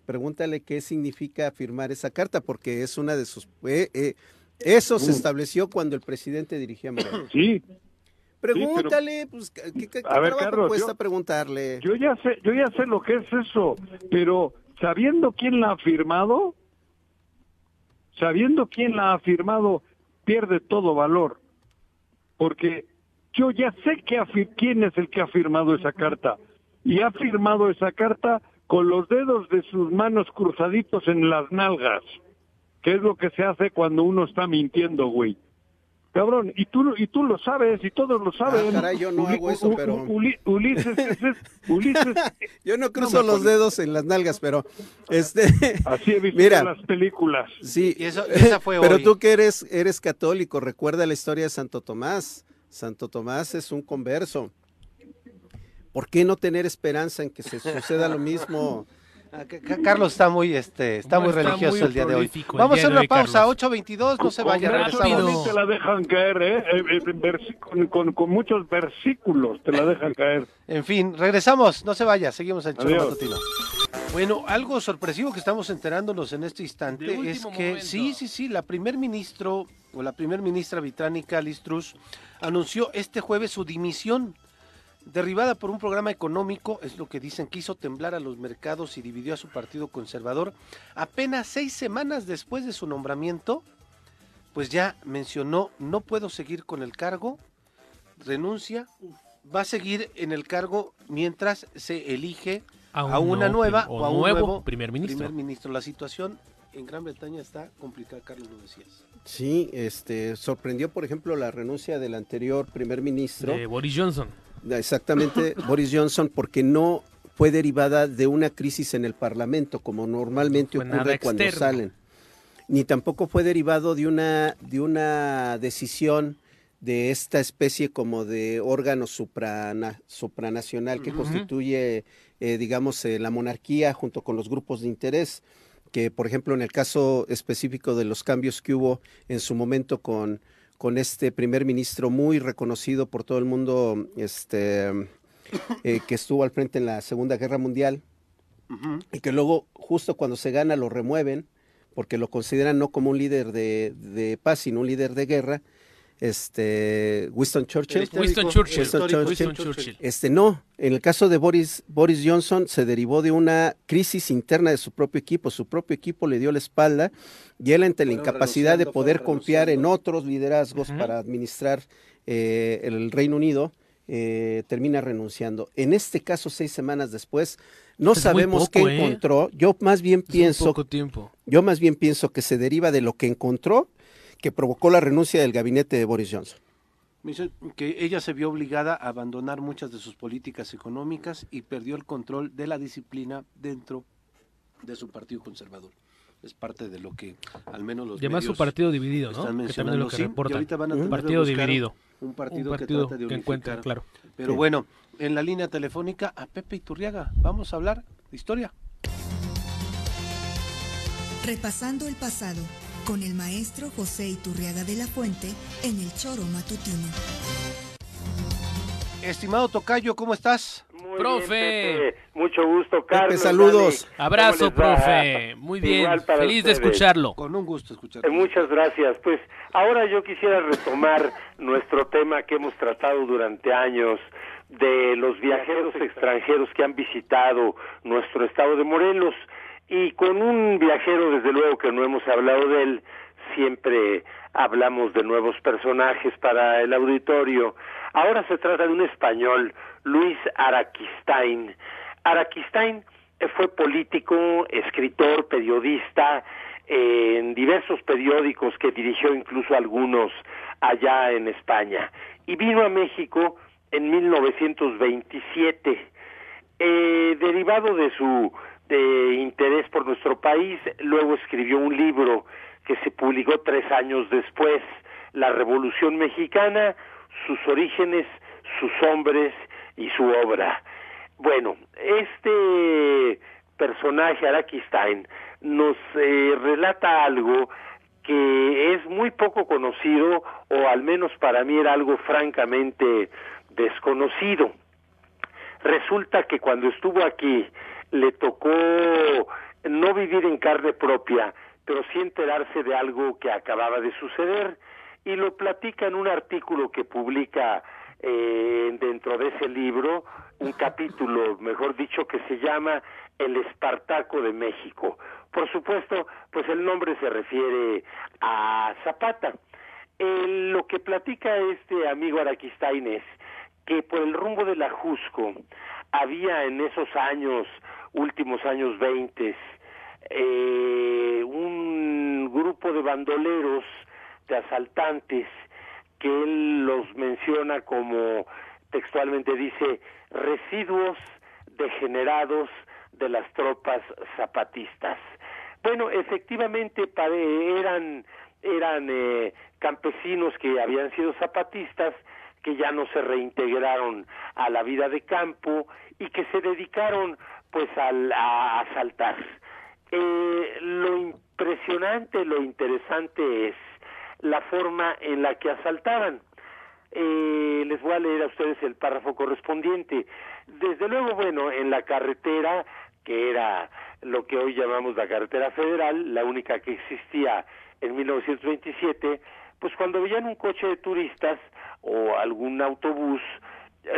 pregúntale qué significa firmar esa carta, porque es una de sus... Eh, eh, eso se estableció cuando el presidente dirigía Morena. Sí, Pregúntale, pues, ¿qué, a ver, Carlos, cuesta preguntarle? Yo ya sé, yo ya sé lo que es eso, pero sabiendo quién la ha firmado, sabiendo quién la ha firmado, pierde todo valor, porque yo ya sé que quién es el que ha firmado esa carta y ha firmado esa carta con los dedos de sus manos cruzaditos en las nalgas, que es lo que se hace cuando uno está mintiendo, güey. Cabrón, y tú, y tú lo sabes, y todos lo saben. Ah, caray, yo no hago eso, pero... Ulises, Ulises... yo no cruzo los dedos en las nalgas, pero... este Así he visto en las películas. Sí, y eso, esa fue pero tú que eres, eres católico, recuerda la historia de Santo Tomás. Santo Tomás es un converso. ¿Por qué no tener esperanza en que se suceda lo mismo? Ah, Carlos está muy este está muy religioso el día de hoy. Vamos a hacer una pausa, 8.22, no se vaya, regresamos. Te la dejan caer, ¿eh? eh, eh con, con, muchos versículos te la dejan caer. En fin, regresamos, no se vaya, seguimos en. Bueno, algo sorpresivo que estamos enterándonos en este instante es que sí, sí, sí, la primer ministro o la primer ministra británica Liz Truss anunció este jueves su dimisión derribada por un programa económico, es lo que dicen, que hizo temblar a los mercados y dividió a su partido conservador. Apenas seis semanas después de su nombramiento, pues ya mencionó, no puedo seguir con el cargo, renuncia, va a seguir en el cargo mientras se elige a, una nueva o, a un nuevo, primer ministro. primer ministro. La situación en Gran Bretaña está complicada, Carlos, lo decías. Sí, este, sorprendió, por ejemplo, la renuncia del anterior primer ministro. De Boris Johnson Exactamente, Boris Johnson, porque no fue derivada de una crisis en el Parlamento, como normalmente ocurre cuando salen. Ni tampoco fue derivado de una, de una decisión de esta especie como de órgano suprana, supranacional que constituye, eh, digamos, eh, la monarquía junto con los grupos de interés, que por ejemplo en el caso específico de los cambios que hubo en su momento con con este primer ministro muy reconocido por todo el mundo, este, eh, que estuvo al frente en la Segunda Guerra Mundial, y que luego, justo cuando se gana, lo remueven, porque lo consideran no como un líder de, de paz, sino un líder de guerra, este Winston Churchill. Winston Churchill. Este no, en el caso de Boris Boris Johnson se derivó de una crisis interna de su propio equipo, su propio equipo le dio la espalda y él ante la incapacidad de poder confiar en otros liderazgos para administrar eh, el Reino Unido, eh, termina renunciando. En este caso, seis semanas después, no sabemos qué ¿eh? encontró. Yo más bien pienso, tiempo. yo más bien pienso que se deriva de lo que encontró que provocó la renuncia del gabinete de Boris Johnson. Que ella se vio obligada a abandonar muchas de sus políticas económicas y perdió el control de la disciplina dentro de su partido conservador. Es parte de lo que al menos los Llama su partido dividido, ¿no? Que también lo que reporta. un partido dividido. Un partido, que trata de encuentra, claro. Pero bueno, en la línea telefónica a Pepe Iturriaga. Vamos a hablar de historia. Repasando el pasado con el maestro José Iturriaga de la Fuente en el Choro Matutino. Estimado Tocayo, ¿cómo estás? Muy profe. Mucho gusto, Carlos. saludos. Abrazo, profe. Muy bien. Feliz de escucharlo. Con un gusto escucharlo. Eh, muchas gracias. Pues ahora yo quisiera retomar nuestro tema que hemos tratado durante años de los viajeros extranjeros que han visitado nuestro estado de Morelos y con un viajero desde luego que no hemos hablado de él, siempre hablamos de nuevos personajes para el auditorio. Ahora se trata de un español, Luis Araquistain. Araquistain fue político, escritor, periodista, en diversos periódicos que dirigió incluso algunos allá en España. Y vino a México en 1927. Eh, derivado de su de interés por nuestro país, luego escribió un libro que se publicó tres años después, La Revolución Mexicana, sus orígenes, sus hombres y su obra. Bueno, este personaje, Araquistain, nos eh, relata algo que es muy poco conocido, o al menos para mí era algo francamente desconocido. Resulta que cuando estuvo aquí le tocó no vivir en carne propia, pero sí enterarse de algo que acababa de suceder y lo platica en un artículo que publica eh, dentro de ese libro, un capítulo, mejor dicho, que se llama El Espartaco de México. Por supuesto, pues el nombre se refiere a Zapata. lo que platica este amigo Araquistain es que por el rumbo de la Jusco había en esos años, últimos años 20, eh, un grupo de bandoleros, de asaltantes, que él los menciona como textualmente dice residuos degenerados de las tropas zapatistas. Bueno, efectivamente eran eran eh, campesinos que habían sido zapatistas que ya no se reintegraron a la vida de campo y que se dedicaron pues al, a asaltar. Eh, lo impresionante, lo interesante es la forma en la que asaltaban. Eh, les voy a leer a ustedes el párrafo correspondiente. Desde luego, bueno, en la carretera, que era lo que hoy llamamos la carretera federal, la única que existía en 1927, pues cuando veían un coche de turistas o algún autobús,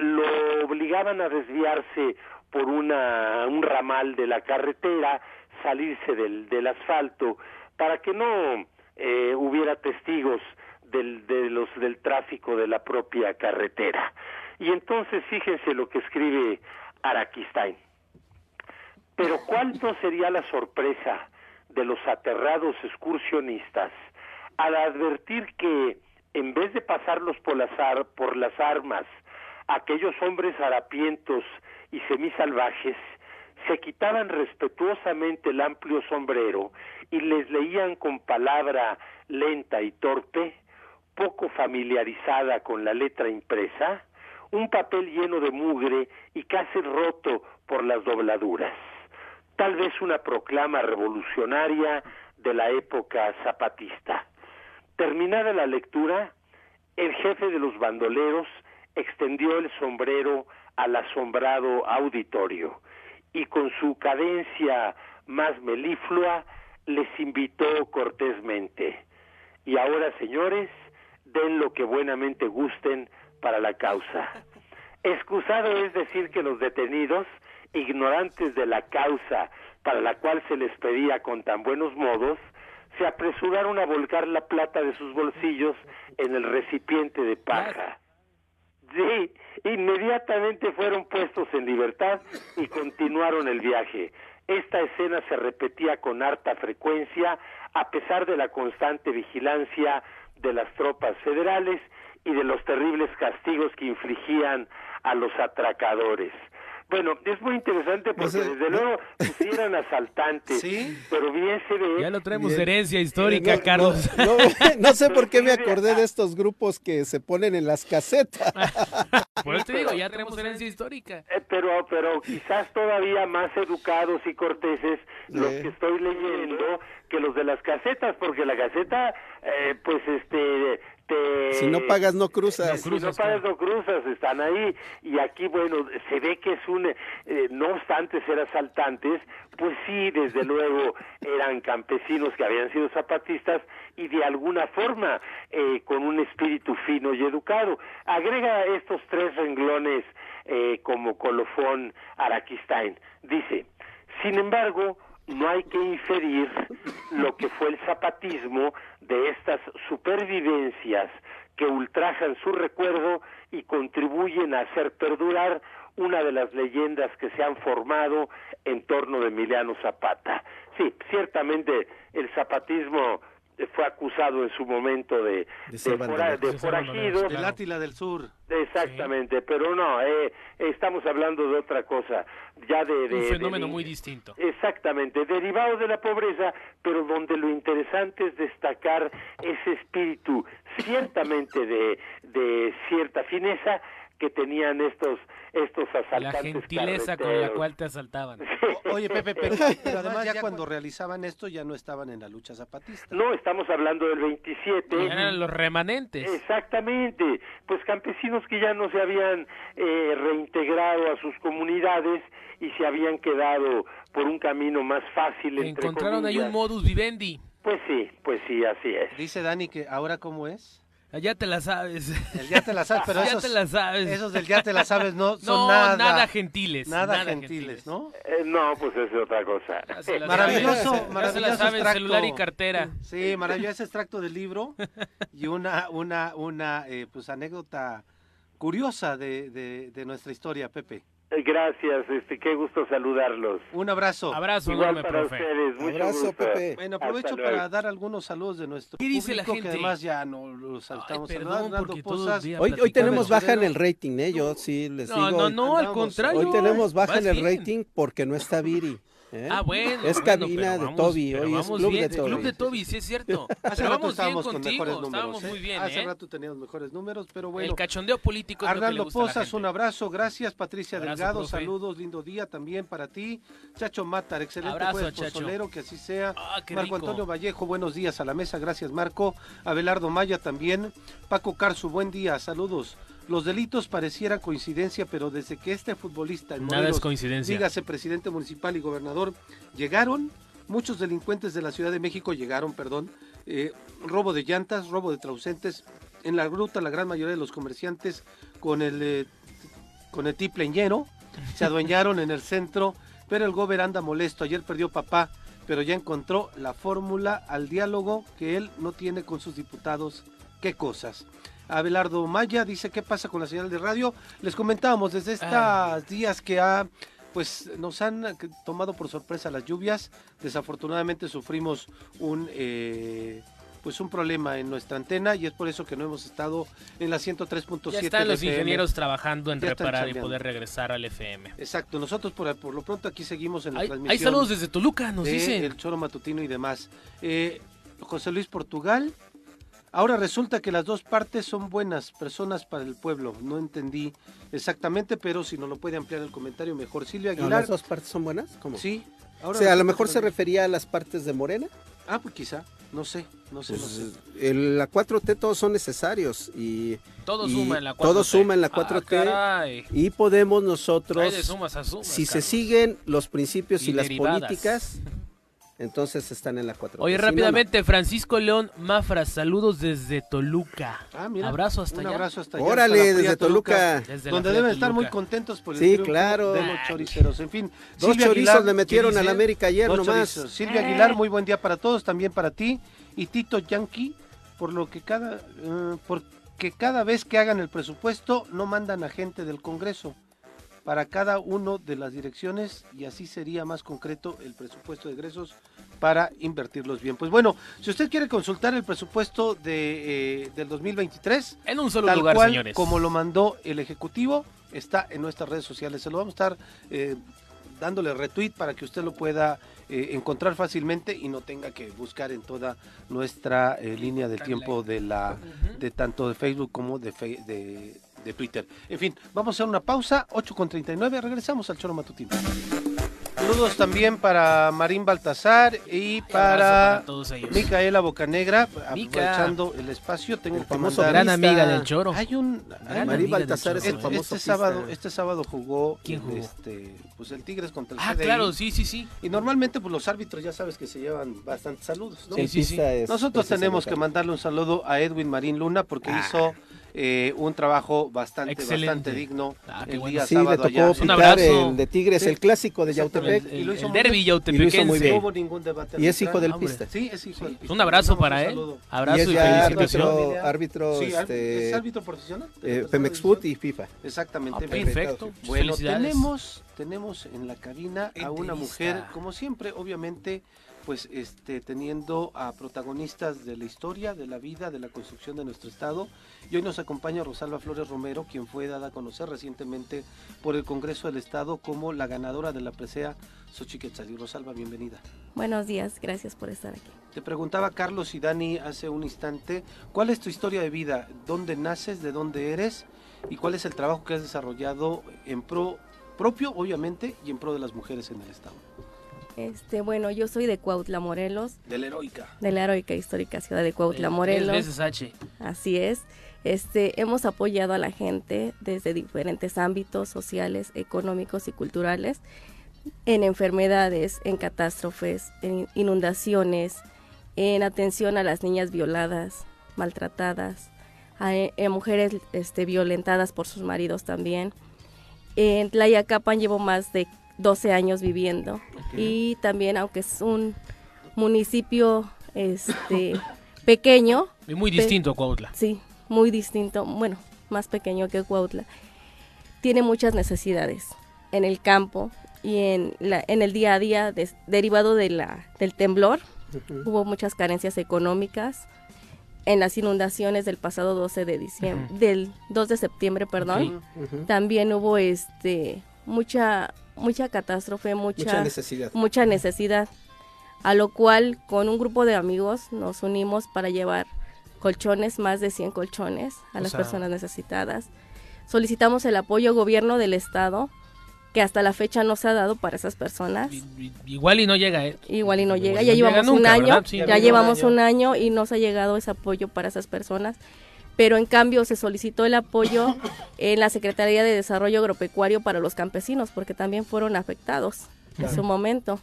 lo obligaban a desviarse por una, un ramal de la carretera, salirse del, del asfalto, para que no eh, hubiera testigos del, de los, del tráfico de la propia carretera. Y entonces fíjense lo que escribe Araquistain. Pero cuánto sería la sorpresa de los aterrados excursionistas al advertir que, en vez de pasarlos por las, por las armas, aquellos hombres harapientos y semisalvajes se quitaban respetuosamente el amplio sombrero y les leían con palabra lenta y torpe, poco familiarizada con la letra impresa, un papel lleno de mugre y casi roto por las dobladuras. Tal vez una proclama revolucionaria de la época zapatista. Terminada la lectura, el jefe de los bandoleros extendió el sombrero al asombrado auditorio y con su cadencia más meliflua les invitó cortésmente. Y ahora, señores, den lo que buenamente gusten para la causa. Excusado es decir que los detenidos, ignorantes de la causa para la cual se les pedía con tan buenos modos, se apresuraron a volcar la plata de sus bolsillos en el recipiente de paja. Sí, inmediatamente fueron puestos en libertad y continuaron el viaje. Esta escena se repetía con harta frecuencia a pesar de la constante vigilancia de las tropas federales y de los terribles castigos que infligían a los atracadores. Bueno, es muy interesante porque desde luego eran asaltantes, ¿Sí? pero bien se ve... Ya lo traemos herencia histórica, Carlos. No, sé por qué me acordé de estos grupos que se ponen en las casetas. Pues te digo, ya tenemos herencia histórica. Eh, pero, pero quizás todavía más educados y corteses los que estoy leyendo que los de las casetas, porque la caseta, eh, pues este, te si no pagas no cruzas. Si no pagas no cruzas, están ahí. Y aquí, bueno, se ve que es un, eh, no obstante ser asaltantes, pues sí, desde luego eran campesinos que habían sido zapatistas y de alguna forma eh, con un espíritu fino y educado. Agrega estos tres renglones eh, como colofón Araquistain. Dice, sin embargo, no hay que inferir lo que fue el zapatismo de estas supervivencias que ultrajan su recuerdo y contribuyen a hacer perdurar una de las leyendas que se han formado en torno de Emiliano Zapata. Sí, ciertamente el zapatismo fue acusado en su momento de, de, de. Del Átila del Sur. Exactamente, pero no, eh, estamos hablando de otra cosa, ya de... Un fenómeno muy distinto. Exactamente, derivado de la pobreza, pero donde lo interesante es destacar ese espíritu ciertamente de, de cierta fineza que tenían estos estos asaltantes. La gentileza con la cual te asaltaban. oye, Pepe, pero, además ya cuando realizaban esto ya no estaban en la lucha zapatista. No, estamos hablando del 27. Eran los remanentes. Exactamente. Pues campesinos que ya no se habían eh, reintegrado a sus comunidades y se habían quedado por un camino más fácil. Encontraron ahí un modus vivendi. Pues sí, pues sí, así es. Dice Dani que ahora cómo es. Ya te la sabes. El ya te la sabes, pero ya te la sabes. esos del ya te la sabes no son nada, nada gentiles. Nada, gentiles, ¿no? Eh, no, pues es otra cosa. Maravilloso, maravilloso extracto. celular y cartera. Sí, maravilloso extracto del libro y una una una eh, pues anécdota curiosa de, de, de nuestra historia, Pepe. Gracias, este, qué gusto saludarlos. Un abrazo. Abrazo, Igual para ustedes. Mucho abrazo, gusto. Pepe. Bueno, aprovecho para dar algunos saludos de nuestro ¿Qué dice la público, gente? que además ya no los estamos Ay, perdón, porque todos Pozas. días Hoy, hoy tenemos baja en el rating, ¿eh? Yo sí les No, digo. no, no, al andamos. contrario. Hoy tenemos baja en el bien. rating porque no está Viri. ¿Eh? Ah, bueno. Es bueno, cabina pero de vamos- Toby, pero hoy es vamos club bien, de Toby. Club de Toby, sí es cierto. Hace rato vamos bien estábamos con contigo, mejores números. estábamos ¿eh? muy bien, Hace ¿eh? rato teníamos mejores números, pero bueno. El cachondeo político Arnaldo Pozas, un abrazo, gracias Patricia Abrazo, Delgado, profe. saludos, lindo día también para ti. Chacho Matar, excelente Abrazo, jueves Chacho. pozolero, que así sea. Ah, qué Marco rico. Antonio Vallejo, buenos días a la mesa, gracias Marco. Abelardo Maya también. Paco Carzu, buen día, saludos. Los delitos pareciera coincidencia, pero desde que este futbolista en Nada es coincidencia. dígase presidente municipal y gobernador, llegaron, muchos delincuentes de la Ciudad de México llegaron, perdón, eh, robo de llantas, robo de traucentes, en la gruta la gran mayoría de los comerciantes con el, eh, con el tiple lleno, se adueñaron en el centro, pero el gober anda molesto, ayer perdió papá, pero ya encontró la fórmula al diálogo que él no tiene con sus diputados, qué cosas. Abelardo Maya dice, ¿qué pasa con la señal de radio? Les comentábamos desde estos días que ha pues nos han eh, tomado por sorpresa las lluvias. Desafortunadamente sufrimos un eh, pues un problema en nuestra antena y es por eso que no hemos estado en la 103.7. Ya están los FM. ingenieros trabajando en Ya reparar y poder regresar al FM. Exacto, nosotros por, por lo pronto aquí seguimos en la Hay, transmisión. hay saludos desde Toluca, nos de dicen. El Choro Matutino y demás. Eh, José Luis Portugal. Ahora resulta que las dos partes son buenas personas para el pueblo. No entendí exactamente, pero si no lo puede ampliar el comentario mejor. Silvia ¿No, Aguilar. ¿Las dos partes son buenas? ¿Cómo? Sí. O Ahora sea, a lo mejor se las- refería a las partes de Morena. Ah, pues quizá. No sé, no sé, no Pues, sé. el- la 4T todos son necesarios y Todo y suma en la 4T. todo suma en la Ah, 4T caray. y podemos nosotros sumas a sumas, si se siguen los principios y, Y las políticas entonces están en la 4T. Oye, Si no, no. rápidamente, Francisco León Mafra, saludos desde Toluca. Ah, mira, Abrazo hasta un allá. abrazo hasta allá. Órale, hasta desde Toluca. Desde la donde deben estar Toluca. muy contentos por el Sí, triunfo claro. de los choriceros. En fin, Dos Silvia chorizos Aguilar, le metieron ¿qué al? América ayer Dos nomás. chorizos. Silvia Aguilar, muy buen día para todos, también para ti. Y Tito Yankee, por lo que cada, porque cada vez que hagan el presupuesto no mandan a gente del Congreso para cada uno de las direcciones y así sería más concreto el presupuesto de egresos para invertirlos bien. Pues bueno, si usted quiere consultar el presupuesto de, eh, del 2023, En un solo tal lugar, cual señores. como lo mandó el Ejecutivo, está en nuestras redes sociales. Se lo vamos a estar eh, dándole retweet para que usted lo pueda eh, encontrar fácilmente y no tenga que buscar en toda nuestra eh, línea del tiempo de la de tanto de Facebook como de, fe- de, de Twitter. En fin, vamos a hacer una pausa, 8 con 39, regresamos al Choro Matutino. Saludos también para Marín Baltasar y para, Micaela Bocanegra, aprovechando el espacio. Tengo el famoso gran amiga del Choro. Hay un Marín Baltasar es el este famoso este sábado, este sábado jugó, este pues el Tigres contra el Ah, claro, sí, sí, sí. Y normalmente pues los árbitros ya sabes que se llevan bastantes saludos, Sí, sí, sí. Nosotros tenemos que mandarle un saludo a Edwin Marín Luna porque ah. hizo eh, un trabajo bastante, bastante digno ah, el día sí, sábado le tocó allá. el de Tigres, el clásico de Yautepec. El, el, el derby yautepequense. muy bien. No hubo ningún debate. Y es hijo del pista. Sí, es hijo del pista. Un abrazo para él. Abrazo y, y felicitación. Árbitro, árbitro, sí, este, ¿Es árbitro profesional? Eh, Pemex Foot y FIFA. Exactamente. Ah, perfecto. Bueno, tenemos, tenemos en la cabina a una mujer, como siempre, obviamente pues este, teniendo a protagonistas de la historia, de la vida, de la construcción de nuestro estado. Y hoy nos acompaña Rosalba Flores Romero, quien fue dada a conocer recientemente por el Congreso del Estado como la ganadora de la presea Xochiquetzalí. Rosalba, bienvenida. Buenos días, gracias por estar aquí. Te preguntaba Carlos y Dani hace un instante, ¿cuál es tu historia de vida? ¿Dónde naces? ¿De dónde eres? ¿Y cuál es el trabajo que has desarrollado en pro propio, obviamente, y en pro de las mujeres en el Estado? Este, bueno, yo soy de Cuautla, Morelos. De la heroica. De la heroica histórica ciudad de Cuautla, Morelos. Veces H. Así es. Este, hemos apoyado a la gente desde diferentes ámbitos sociales, económicos y culturales en enfermedades, en catástrofes, en inundaciones, en atención a las niñas violadas, maltratadas, a, mujeres este, violentadas por sus maridos también. En Tlayacapan llevo más de 12 años viviendo. Y también, aunque es un municipio este pequeño. Y muy distinto a Cuautla. Sí, muy distinto. Bueno, más pequeño que Cuautla. Tiene muchas necesidades en el campo y en, la, en el día a día derivado de la, del temblor. Hubo muchas carencias económicas en las inundaciones del pasado 12 de diciembre, del 2 de septiembre, perdón. También hubo este mucha mucha catástrofe, mucha, necesidad. Mucha necesidad. A lo cual con un grupo de amigos nos unimos para llevar colchones, más de 100 colchones a las personas necesitadas. Solicitamos el apoyo gobierno del estado que hasta la fecha no se ha dado para esas personas. Igual y no llega, ¿eh? Igual y no llega. Ya llevamos un año, ya llevamos un año y no se ha llegado ese apoyo para esas personas pero en cambio se solicitó el apoyo en la Secretaría de Desarrollo Agropecuario para los campesinos, porque también fueron afectados en su momento.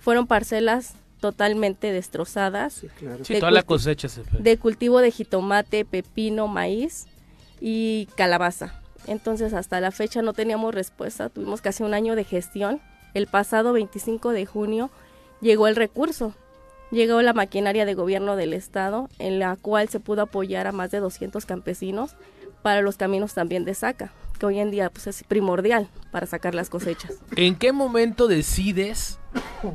Fueron parcelas totalmente destrozadas. Sí, toda la cosecha se fue. De cultivo de jitomate, pepino, maíz y calabaza. Entonces hasta la fecha no teníamos respuesta, tuvimos casi un año de gestión. El pasado 25 de junio llegó el recurso llegó la maquinaria de gobierno del estado en la cual se pudo apoyar a más de 200 campesinos para los caminos también de saca, que hoy en día pues, es primordial para sacar las cosechas. ¿En qué momento decides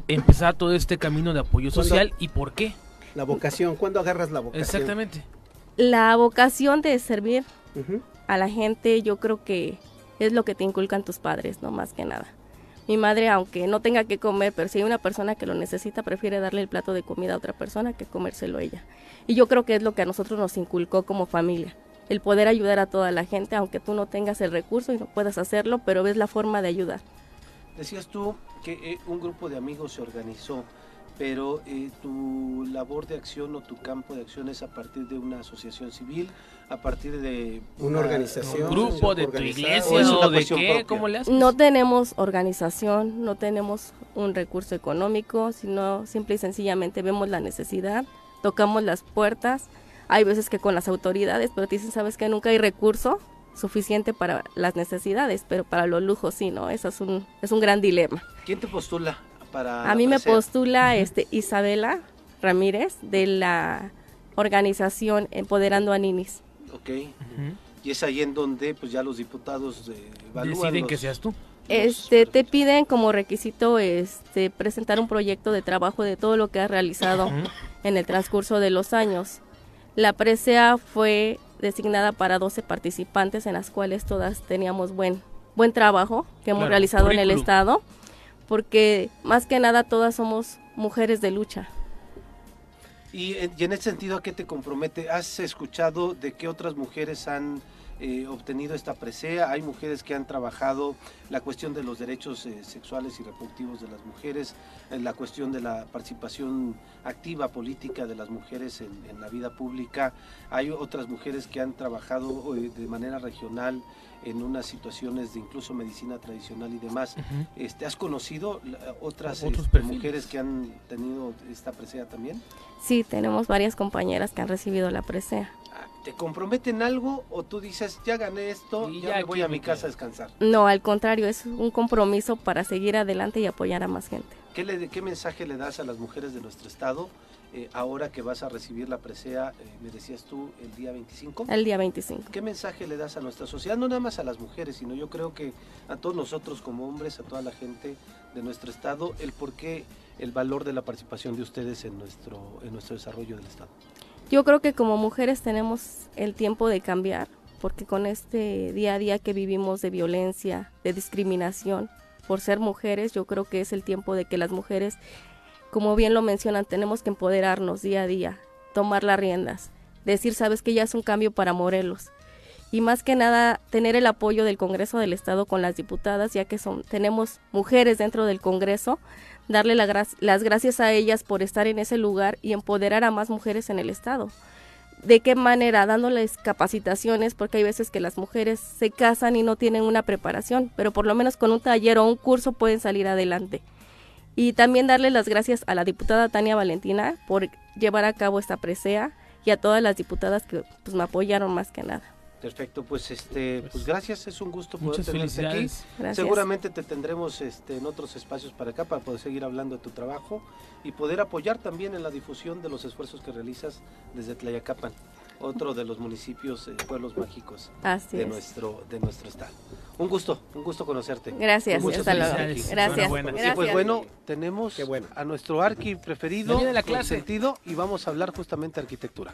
empezar todo este camino de apoyo social y por qué? La vocación, ¿cuándo agarras la vocación? Exactamente. La vocación de servir a la gente yo creo que es lo que te inculcan tus padres, no más que nada. Mi madre, aunque no tenga que comer, pero si hay una persona que lo necesita, prefiere darle el plato de comida a otra persona que comérselo ella. Y yo creo que es lo que a nosotros nos inculcó como familia, el poder ayudar a toda la gente, aunque tú no tengas el recurso y no puedas hacerlo, pero ves la forma de ayudar. Decías tú que eh, un grupo de amigos se organizó pero eh, tu labor de acción o tu campo de acción es a partir de una asociación civil, a partir de una, organización, un grupo de tu iglesia o, de qué, ¿cómo le haces? No tenemos organización, no tenemos un recurso económico, sino simple y sencillamente vemos la necesidad, tocamos las puertas. Hay veces que con las autoridades, pero te dicen, sabes que nunca hay recurso suficiente para las necesidades, pero para los lujos sí, ¿no? Eso es un, es un gran dilema. ¿Quién te postula? A mí me postula este Isabela Ramírez de la organización Empoderando a Ninis. Ok. Y es ahí en donde pues ya los diputados eh, deciden que seas tú. Este te piden como requisito este presentar un proyecto de trabajo de todo lo que has realizado en el transcurso de los años. La presea fue designada para 12 participantes en las cuales todas teníamos buen buen trabajo que hemos realizado en el estado porque más que nada todas somos mujeres de lucha. Y, en ese sentido, ¿a qué te compromete? ¿Has escuchado de qué otras mujeres han eh, obtenido esta presea, hay mujeres que han trabajado la cuestión de los derechos eh, sexuales y reproductivos de las mujeres, la cuestión de la participación activa política de las mujeres en, la vida pública, hay otras mujeres que han trabajado de manera regional en unas situaciones de incluso medicina tradicional y demás. este, ¿Has conocido otras este, mujeres que han tenido esta presea también? Sí, tenemos varias compañeras que han recibido la presea. Ah, ¿Te comprometen algo o tú dices, ya gané esto, y ya, me voy a mi casa a descansar? No, al contrario, es un compromiso para seguir adelante y apoyar a más gente. ¿Qué, le, ¿Qué mensaje le das a las mujeres de nuestro estado eh, ahora que vas a recibir la presea, eh, me decías tú, el día 25? El día 25. ¿Qué mensaje le das a nuestra sociedad? No nada más a las mujeres, sino yo creo que a todos nosotros como hombres, a toda la gente de nuestro estado, el por qué, el valor de la participación de ustedes en nuestro, en nuestro desarrollo del estado. Yo creo que como mujeres tenemos el tiempo de cambiar, porque con este día a día que vivimos de violencia, de discriminación, por ser mujeres, yo creo que es el tiempo de que las mujeres como bien lo mencionan, tenemos que empoderarnos día a día, tomar las riendas, decir, sabes que ya es un cambio para Morelos. Y más que nada, tener el apoyo del Congreso del Estado con las diputadas, ya que son, tenemos mujeres dentro del Congreso, darle las gracias a ellas por estar en ese lugar y empoderar a más mujeres en el Estado. ¿De qué manera? Dándoles capacitaciones, porque hay veces que las mujeres se casan y no tienen una preparación, pero por lo menos con un taller o un curso pueden salir adelante. Y también darle las gracias a la diputada Tania Valentina por llevar a cabo esta presea y a todas las diputadas que pues, me apoyaron más que nada. Perfecto, pues este, pues gracias, es un gusto poder tenerte aquí. Seguramente te tendremos este, en otros espacios para acá para poder seguir hablando de tu trabajo y poder apoyar también en la difusión de los esfuerzos que realizas desde Tlayacapan otro de los municipios, eh, pueblos mágicos de nuestro de nuestro estado. Un gusto, un gusto conocerte. Gracias, hasta luego. Gracias. pues bueno, tenemos a nuestro arqui preferido, de la clase. sentido, y vamos a hablar justamente de arquitectura.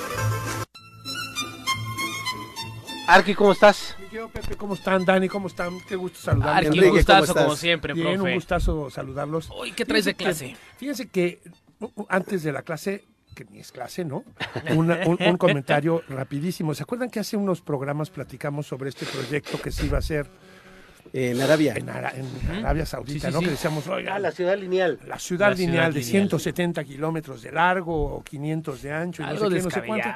Arqui, ¿cómo estás? Pepe, ¿cómo están? Dani, ¿cómo están? Qué gusto saludarlos. Arqui, un gustazo como siempre, Bien, un gustazo saludarlos. Uy, ¿qué traes de clase? fíjense que antes de la clase, que ni es clase, ¿no? un, comentario rapidísimo. ¿Se acuerdan que hace unos programas platicamos sobre este proyecto que se iba a hacer en Arabia. En, Arabia Saudita, ¿no? Que decíamos, oiga. Ah, la ciudad lineal. La ciudad lineal de 170 kilómetros de largo o 500 de ancho y no sé qué, no sé cuánto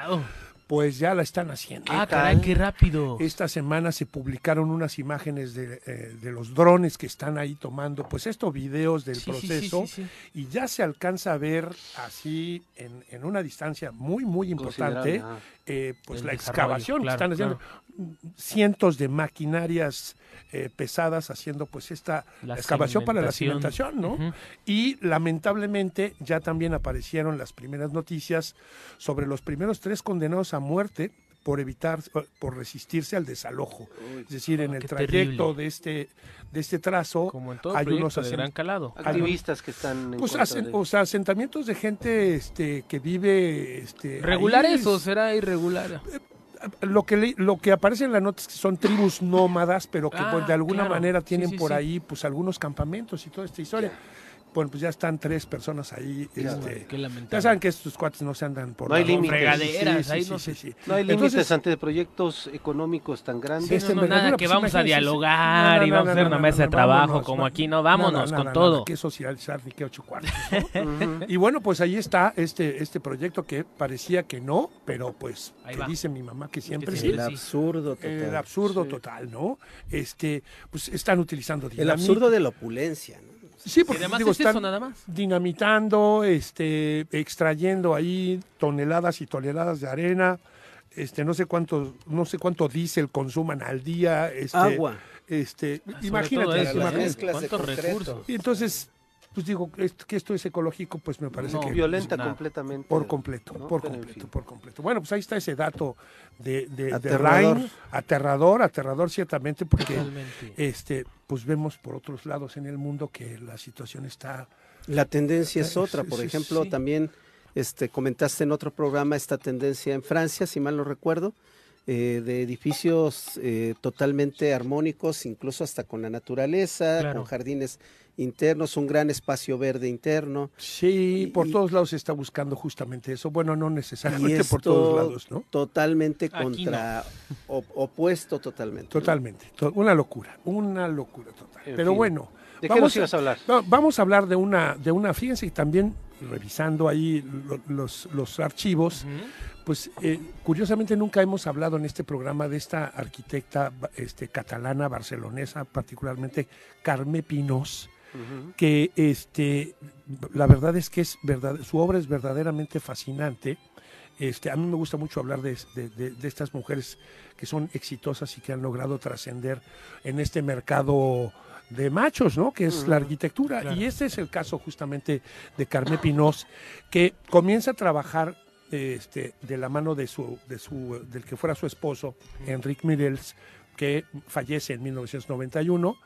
pues ya la están haciendo. Ah, caray, qué rápido. Esta semana se publicaron unas imágenes de, eh, de, los drones que están ahí tomando, pues estos videos del proceso y ya se alcanza a ver así en, en una distancia muy, muy importante, eh, pues la excavación que están haciendo. Cientos de maquinarias eh, pesadas haciendo pues esta excavación para la cimentación, ¿no? Y lamentablemente ya también aparecieron las primeras noticias sobre los primeros tres condenados a muerte por evitar, por resistirse al desalojo. es decir, en el trayecto de este de este trazo Como en todo hay unos de gran calado. activistas que están pues o sea, asentamientos de gente este que vive este regulares o será irregular eh, lo que lo que aparece en la nota es que son tribus nómadas, pero que pues, de ah, alguna manera tienen por ahí pues algunos campamentos y toda esta historia. Bueno, pues ya están tres personas ahí. este, ya saben que estos cuates no se andan por no hay límites. ahí no, hay límites ante proyectos económicos tan grandes. Este no, nada, que pues vamos a dialogar y vamos a hacer una mesa de trabajo como aquí, no, vámonos con todo. que socializar ni que ocho cuartos. y bueno, pues ahí está este, este proyecto que parecía que no, pero pues que dice mi mamá que siempre sí. El absurdo total. El absurdo total, ¿no? Este, pues están utilizando El absurdo de la opulencia, ¿no? Sí, porque digo, están nada más. dinamitando, este, extrayendo ahí toneladas y toneladas de arena, este, no sé cuánto, no sé cuánto diésel consuman al día, este, agua, este, imagínate, cuántos recursos. Y entonces pues digo que esto es ecológico, pues me parece que... Violenta completamente. Por completo, por completo, por completo. Bueno, pues ahí está ese dato de, de, aterrador. aterrador, aterrador ciertamente, porque este, pues vemos por otros lados en el mundo que la situación está... La tendencia es otra, por ejemplo, también este, comentaste en otro programa esta tendencia en Francia, si mal no recuerdo, eh, de edificios eh, totalmente armónicos, incluso hasta con la naturaleza, con jardines internos, un gran espacio verde interno. Sí, por todos lados se está buscando justamente eso. Bueno, no necesariamente por todos lados, ¿no? Totalmente contra, opuesto totalmente. Totalmente, una locura, una locura total. Pero bueno. ¿De qué nos ibas a hablar? vamos a hablar de una, de una, fíjense, también revisando ahí los, los archivos, pues eh, curiosamente nunca hemos hablado en este programa de esta arquitecta este, catalana, barcelonesa, particularmente Carme Pinos, que este, la verdad es que es verdad, su obra es verdaderamente fascinante. Este, a mí me gusta mucho hablar de, estas mujeres que son exitosas y que han logrado trascender en este mercado de machos, ¿no? Que es la arquitectura. Y este es el caso justamente de Carmen Pinos, que comienza a trabajar este, de la mano de su, de su, del que fuera su esposo, Enrique Mirels, que fallece en 1991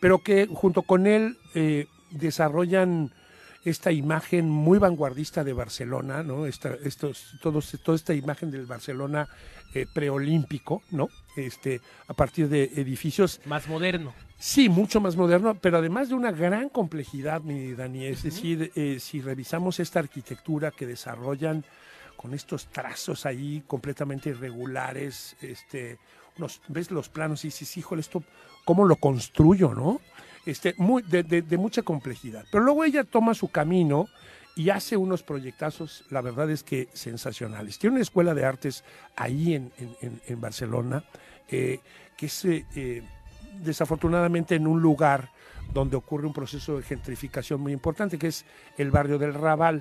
pero que junto con él eh, desarrollan esta imagen muy vanguardista de Barcelona, ¿no? Esta, estos, todos, toda esta imagen del Barcelona eh, preolímpico, ¿no? Este, a partir de edificios... Más moderno. Sí, mucho más moderno, pero además de una gran complejidad, mi Dani. Es decir, eh, si revisamos esta arquitectura que desarrollan con estos trazos ahí completamente irregulares, este, ves los planos y dices, híjole, esto cómo lo construyo, ¿no? Este, muy, de, mucha complejidad. Pero luego ella toma su camino y hace unos proyectazos, la verdad es que sensacionales. Tiene una escuela de artes ahí en, Barcelona, eh, que es eh, eh, desafortunadamente en un lugar donde ocurre un proceso de gentrificación muy importante, que es el barrio del Raval,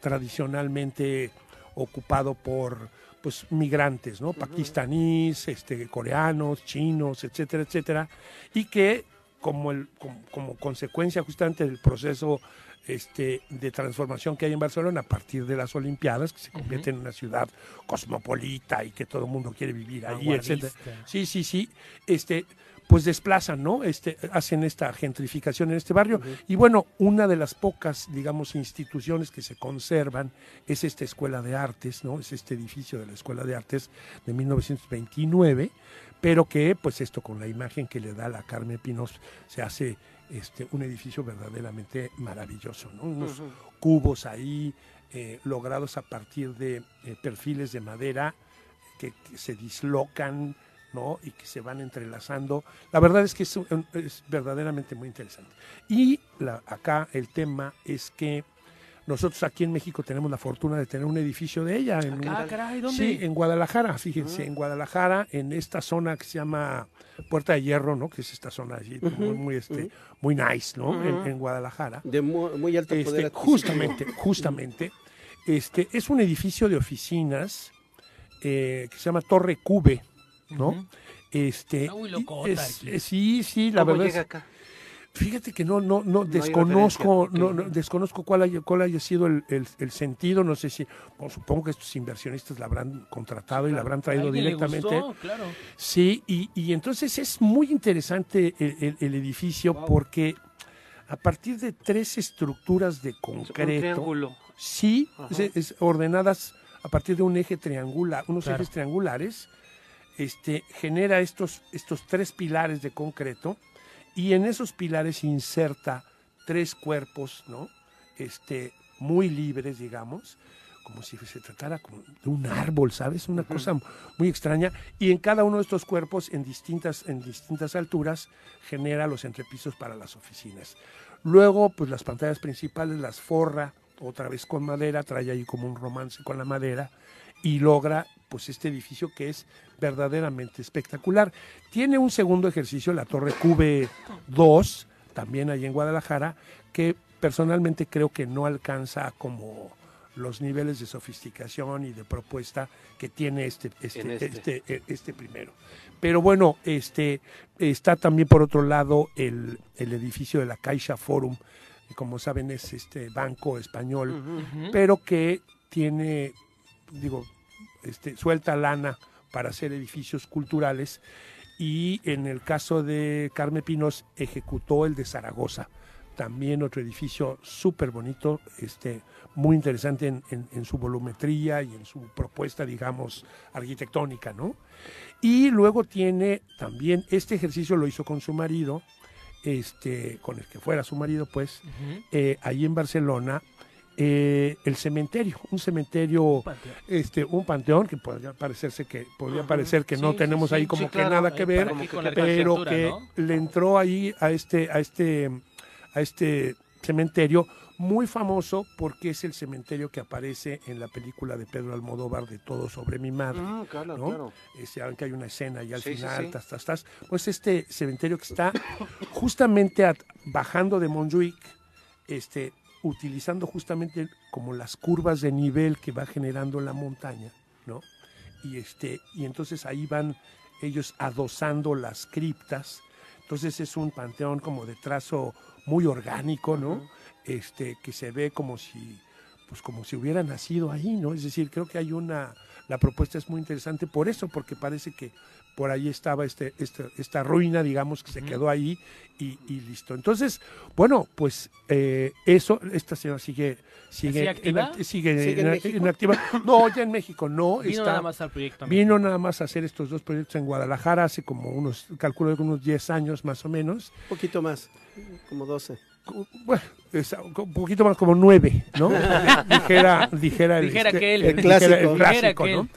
tradicionalmente ocupado por pues migrantes, ¿no? Pakistaníes, este, coreanos, chinos, etcétera, etcétera, y que como, el, como, consecuencia justamente del proceso este, de transformación que hay en Barcelona a partir de las Olimpiadas, que se convierte en una ciudad cosmopolita y que todo el mundo quiere vivir ahí, etcétera. Sí, sí, sí. Este, pues desplazan, ¿no? Este, hacen esta gentrificación en este barrio. Y bueno, una de las pocas, digamos, instituciones que se conservan es esta Escuela de Artes, ¿no? Es este edificio de la Escuela de Artes de 1929, pero que, pues esto con la imagen que le da la Carmen Pinos, se hace este, un edificio verdaderamente maravilloso, ¿no? Unos cubos ahí eh, logrados a partir de eh, perfiles de madera que se dislocan ¿no? y que se van entrelazando. La verdad es que es, verdaderamente muy interesante. Y acá el tema es que nosotros aquí en México tenemos la fortuna de tener un edificio de ella. En, ah, ¿dónde? Sí, en Guadalajara, fíjense, en Guadalajara, en esta zona que se llama Puerta de Hierro, ¿no? Que es esta zona allí, muy, muy, este, muy nice, ¿no? en, Guadalajara. De muy, alto poder este, Justamente, justamente. Este, es un edificio de oficinas eh, que se llama Torre Cube. ¿No? Este, sí, sí, la verdad. Fíjate que no, no, no, desconozco, no, desconozco cuál haya, cuál haya sido el, sentido, no sé si, supongo que estos inversionistas la habrán contratado y la habrán traído directamente. Sí, y, entonces es muy interesante el, edificio porque a partir de tres estructuras de concreto, sí, es, ordenadas a partir de un eje triangular, unos ejes triangulares, este, genera estos, estos tres pilares de concreto y en esos pilares inserta tres cuerpos, ¿no? Este, muy libres, digamos, como si se tratara de un árbol, ¿sabes? Una cosa muy extraña. Y en cada uno de estos cuerpos, en distintas, en distintas alturas, genera los entrepisos para las oficinas. Luego, pues las pantallas principales las forra otra vez con madera, trae ahí como un romance con la madera y logra pues este edificio que es verdaderamente espectacular. Tiene un segundo ejercicio, la Torre QB2, también ahí en Guadalajara, que personalmente creo que no alcanza como los niveles de sofisticación y de propuesta que tiene este, este, este. este, e, este, primero. Pero bueno, este está también por otro lado el, el edificio de la Caixa Forum como saben es este banco español, pero que tiene, digo, este, suelta lana para hacer edificios culturales y en el caso de Carmen Pinos ejecutó el de Zaragoza, también otro edificio súper bonito, este, muy interesante en, en, su volumetría y en su propuesta, digamos, arquitectónica, ¿no? Y luego tiene también, este ejercicio lo hizo con su marido, este, con el que fuera su marido, pues, eh, ahí en Barcelona, eh, el cementerio, un cementerio, este, un panteón que podría parecerse que podría parecer que no tenemos ahí como que nada que ver, pero que le entró ahí a este, a este, a este cementerio muy famoso porque es el cementerio que aparece en la película de Pedro Almodóvar de Todo sobre mi madre. Ah, claro, claro. Este, que hay una escena y al final, tas, tas, tas, pues este cementerio que está justamente bajando de Montjuic, este, utilizando justamente como las curvas de nivel que va generando la montaña, ¿no? Y, este, y entonces ahí van ellos adosando las criptas. Entonces es un panteón como de trazo muy orgánico, ¿no? Este, que se ve como si, pues como si hubiera nacido ahí, ¿no? Es decir, creo que hay una, la propuesta es muy interesante por eso, porque parece que por ahí estaba este, este, esta ruina, digamos, que se quedó ahí y, listo. Entonces, bueno, pues eh, eso, esta señora sigue, sigue, activa? sigue, ¿Sigue en No, ya en México no. Vino nada más al proyecto. Vino nada más a hacer estos dos proyectos en Guadalajara hace como unos, calculo unos 10 años más o menos. Un poquito más, como 12 bueno, un poquito más como nueve, ¿no? dijera, dijera, dijera este, que él, el clásico, ¿no?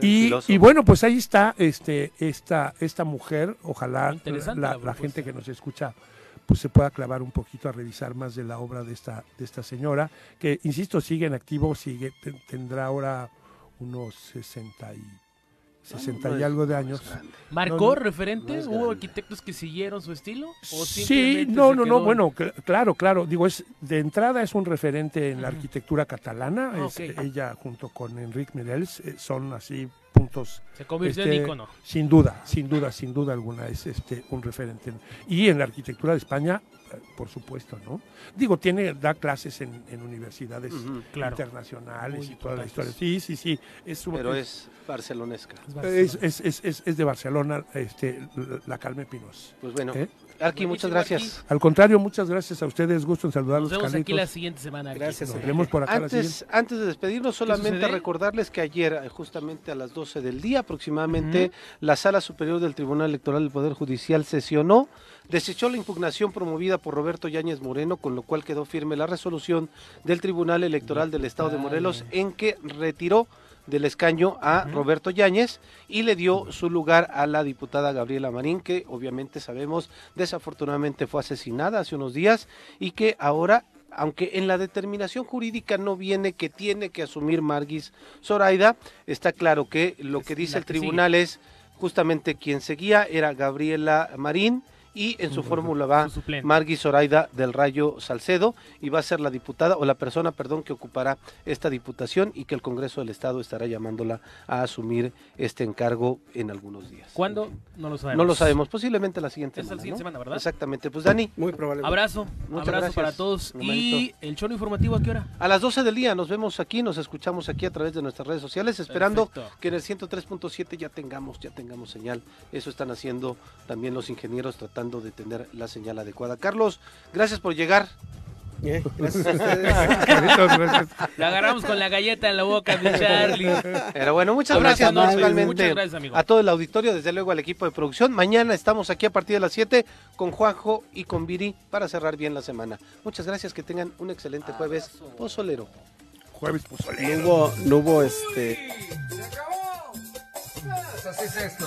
Y, y, bueno, pues ahí está este, esta, esta mujer, ojalá la, la gente que nos escucha pues se pueda clavar un poquito a revisar más de la obra de esta, de esta señora, que insisto, sigue en activo, sigue, tendrá ahora unos 60 y 60 y algo de años. ¿Marcó referentes? ¿Hubo arquitectos que siguieron su estilo? sí, no, no, no, bueno, claro, claro. Digo, es de entrada es un referente en la arquitectura catalana. Ah, ella junto con Enrique Mirels eh, son así puntos. Se convirtió en ícono. Este, sin duda, sin duda, sin duda alguna es este un referente. Y en la arquitectura de España por supuesto, ¿no? Digo, tiene, da clases en, universidades internacionales y toda la historia. Sí, sí, sí. Es Pero es barcelonesca. Es, es, es, es, de Barcelona, este, la Calme Pinos. Pues bueno. ¿Eh? Arqui, muchas gracias. Al contrario, muchas gracias a ustedes. Gusto en saludarlos. Nos vemos aquí la siguiente semana. Gracias. Nos vemos por acá antes, antes de despedirnos, solamente recordarles que ayer, eh, justamente a las 12 del día aproximadamente, la Sala Superior del Tribunal Electoral del Poder Judicial sesionó desechó la impugnación promovida por Roberto Yáñez Moreno, con lo cual quedó firme la resolución del Tribunal Electoral del Estado de Morelos en que retiró del escaño a Roberto Yáñez y le dio su lugar a la diputada Gabriela Marín, que obviamente sabemos desafortunadamente fue asesinada hace unos días y que ahora aunque en la determinación jurídica no viene que tiene que asumir Margis Zoraida, está claro que lo que dice el tribunal es justamente quien seguía era Gabriela Marín, y en su fórmula va Margui Zoraida del Rayo Salcedo y va a ser la diputada o la persona, perdón, que ocupará esta diputación y que el Congreso del Estado estará llamándola a asumir este encargo en algunos días. ¿Cuándo? No lo sabemos. No lo sabemos, posiblemente la siguiente semana. la siguiente semana, ¿verdad? Exactamente. Pues Dani. Muy probable. Abrazo. Muchas abrazo para todos. ¿Y el choro informativo a qué hora? A las 12 del día. Nos vemos aquí, nos escuchamos aquí a través de nuestras redes sociales, esperando que en el 103.7 ya tengamos, ya tengamos señal. Eso están haciendo también los ingenieros tratando de tener la señal adecuada. Carlos, gracias por llegar. Eh, gracias a ustedes. La agarramos con la galleta en la boca de Charlie. Pero bueno, muchas gracias, muchas gracias amigo. a todo el auditorio, desde luego al equipo de producción. Mañana estamos aquí a partir de las 7 con Juanjo y con Viri para cerrar bien la semana. Muchas gracias, que tengan un excelente jueves pozolero. Jueves pozolero. No hubo, no hubo este... ¡Se acabó! Pues así es esto.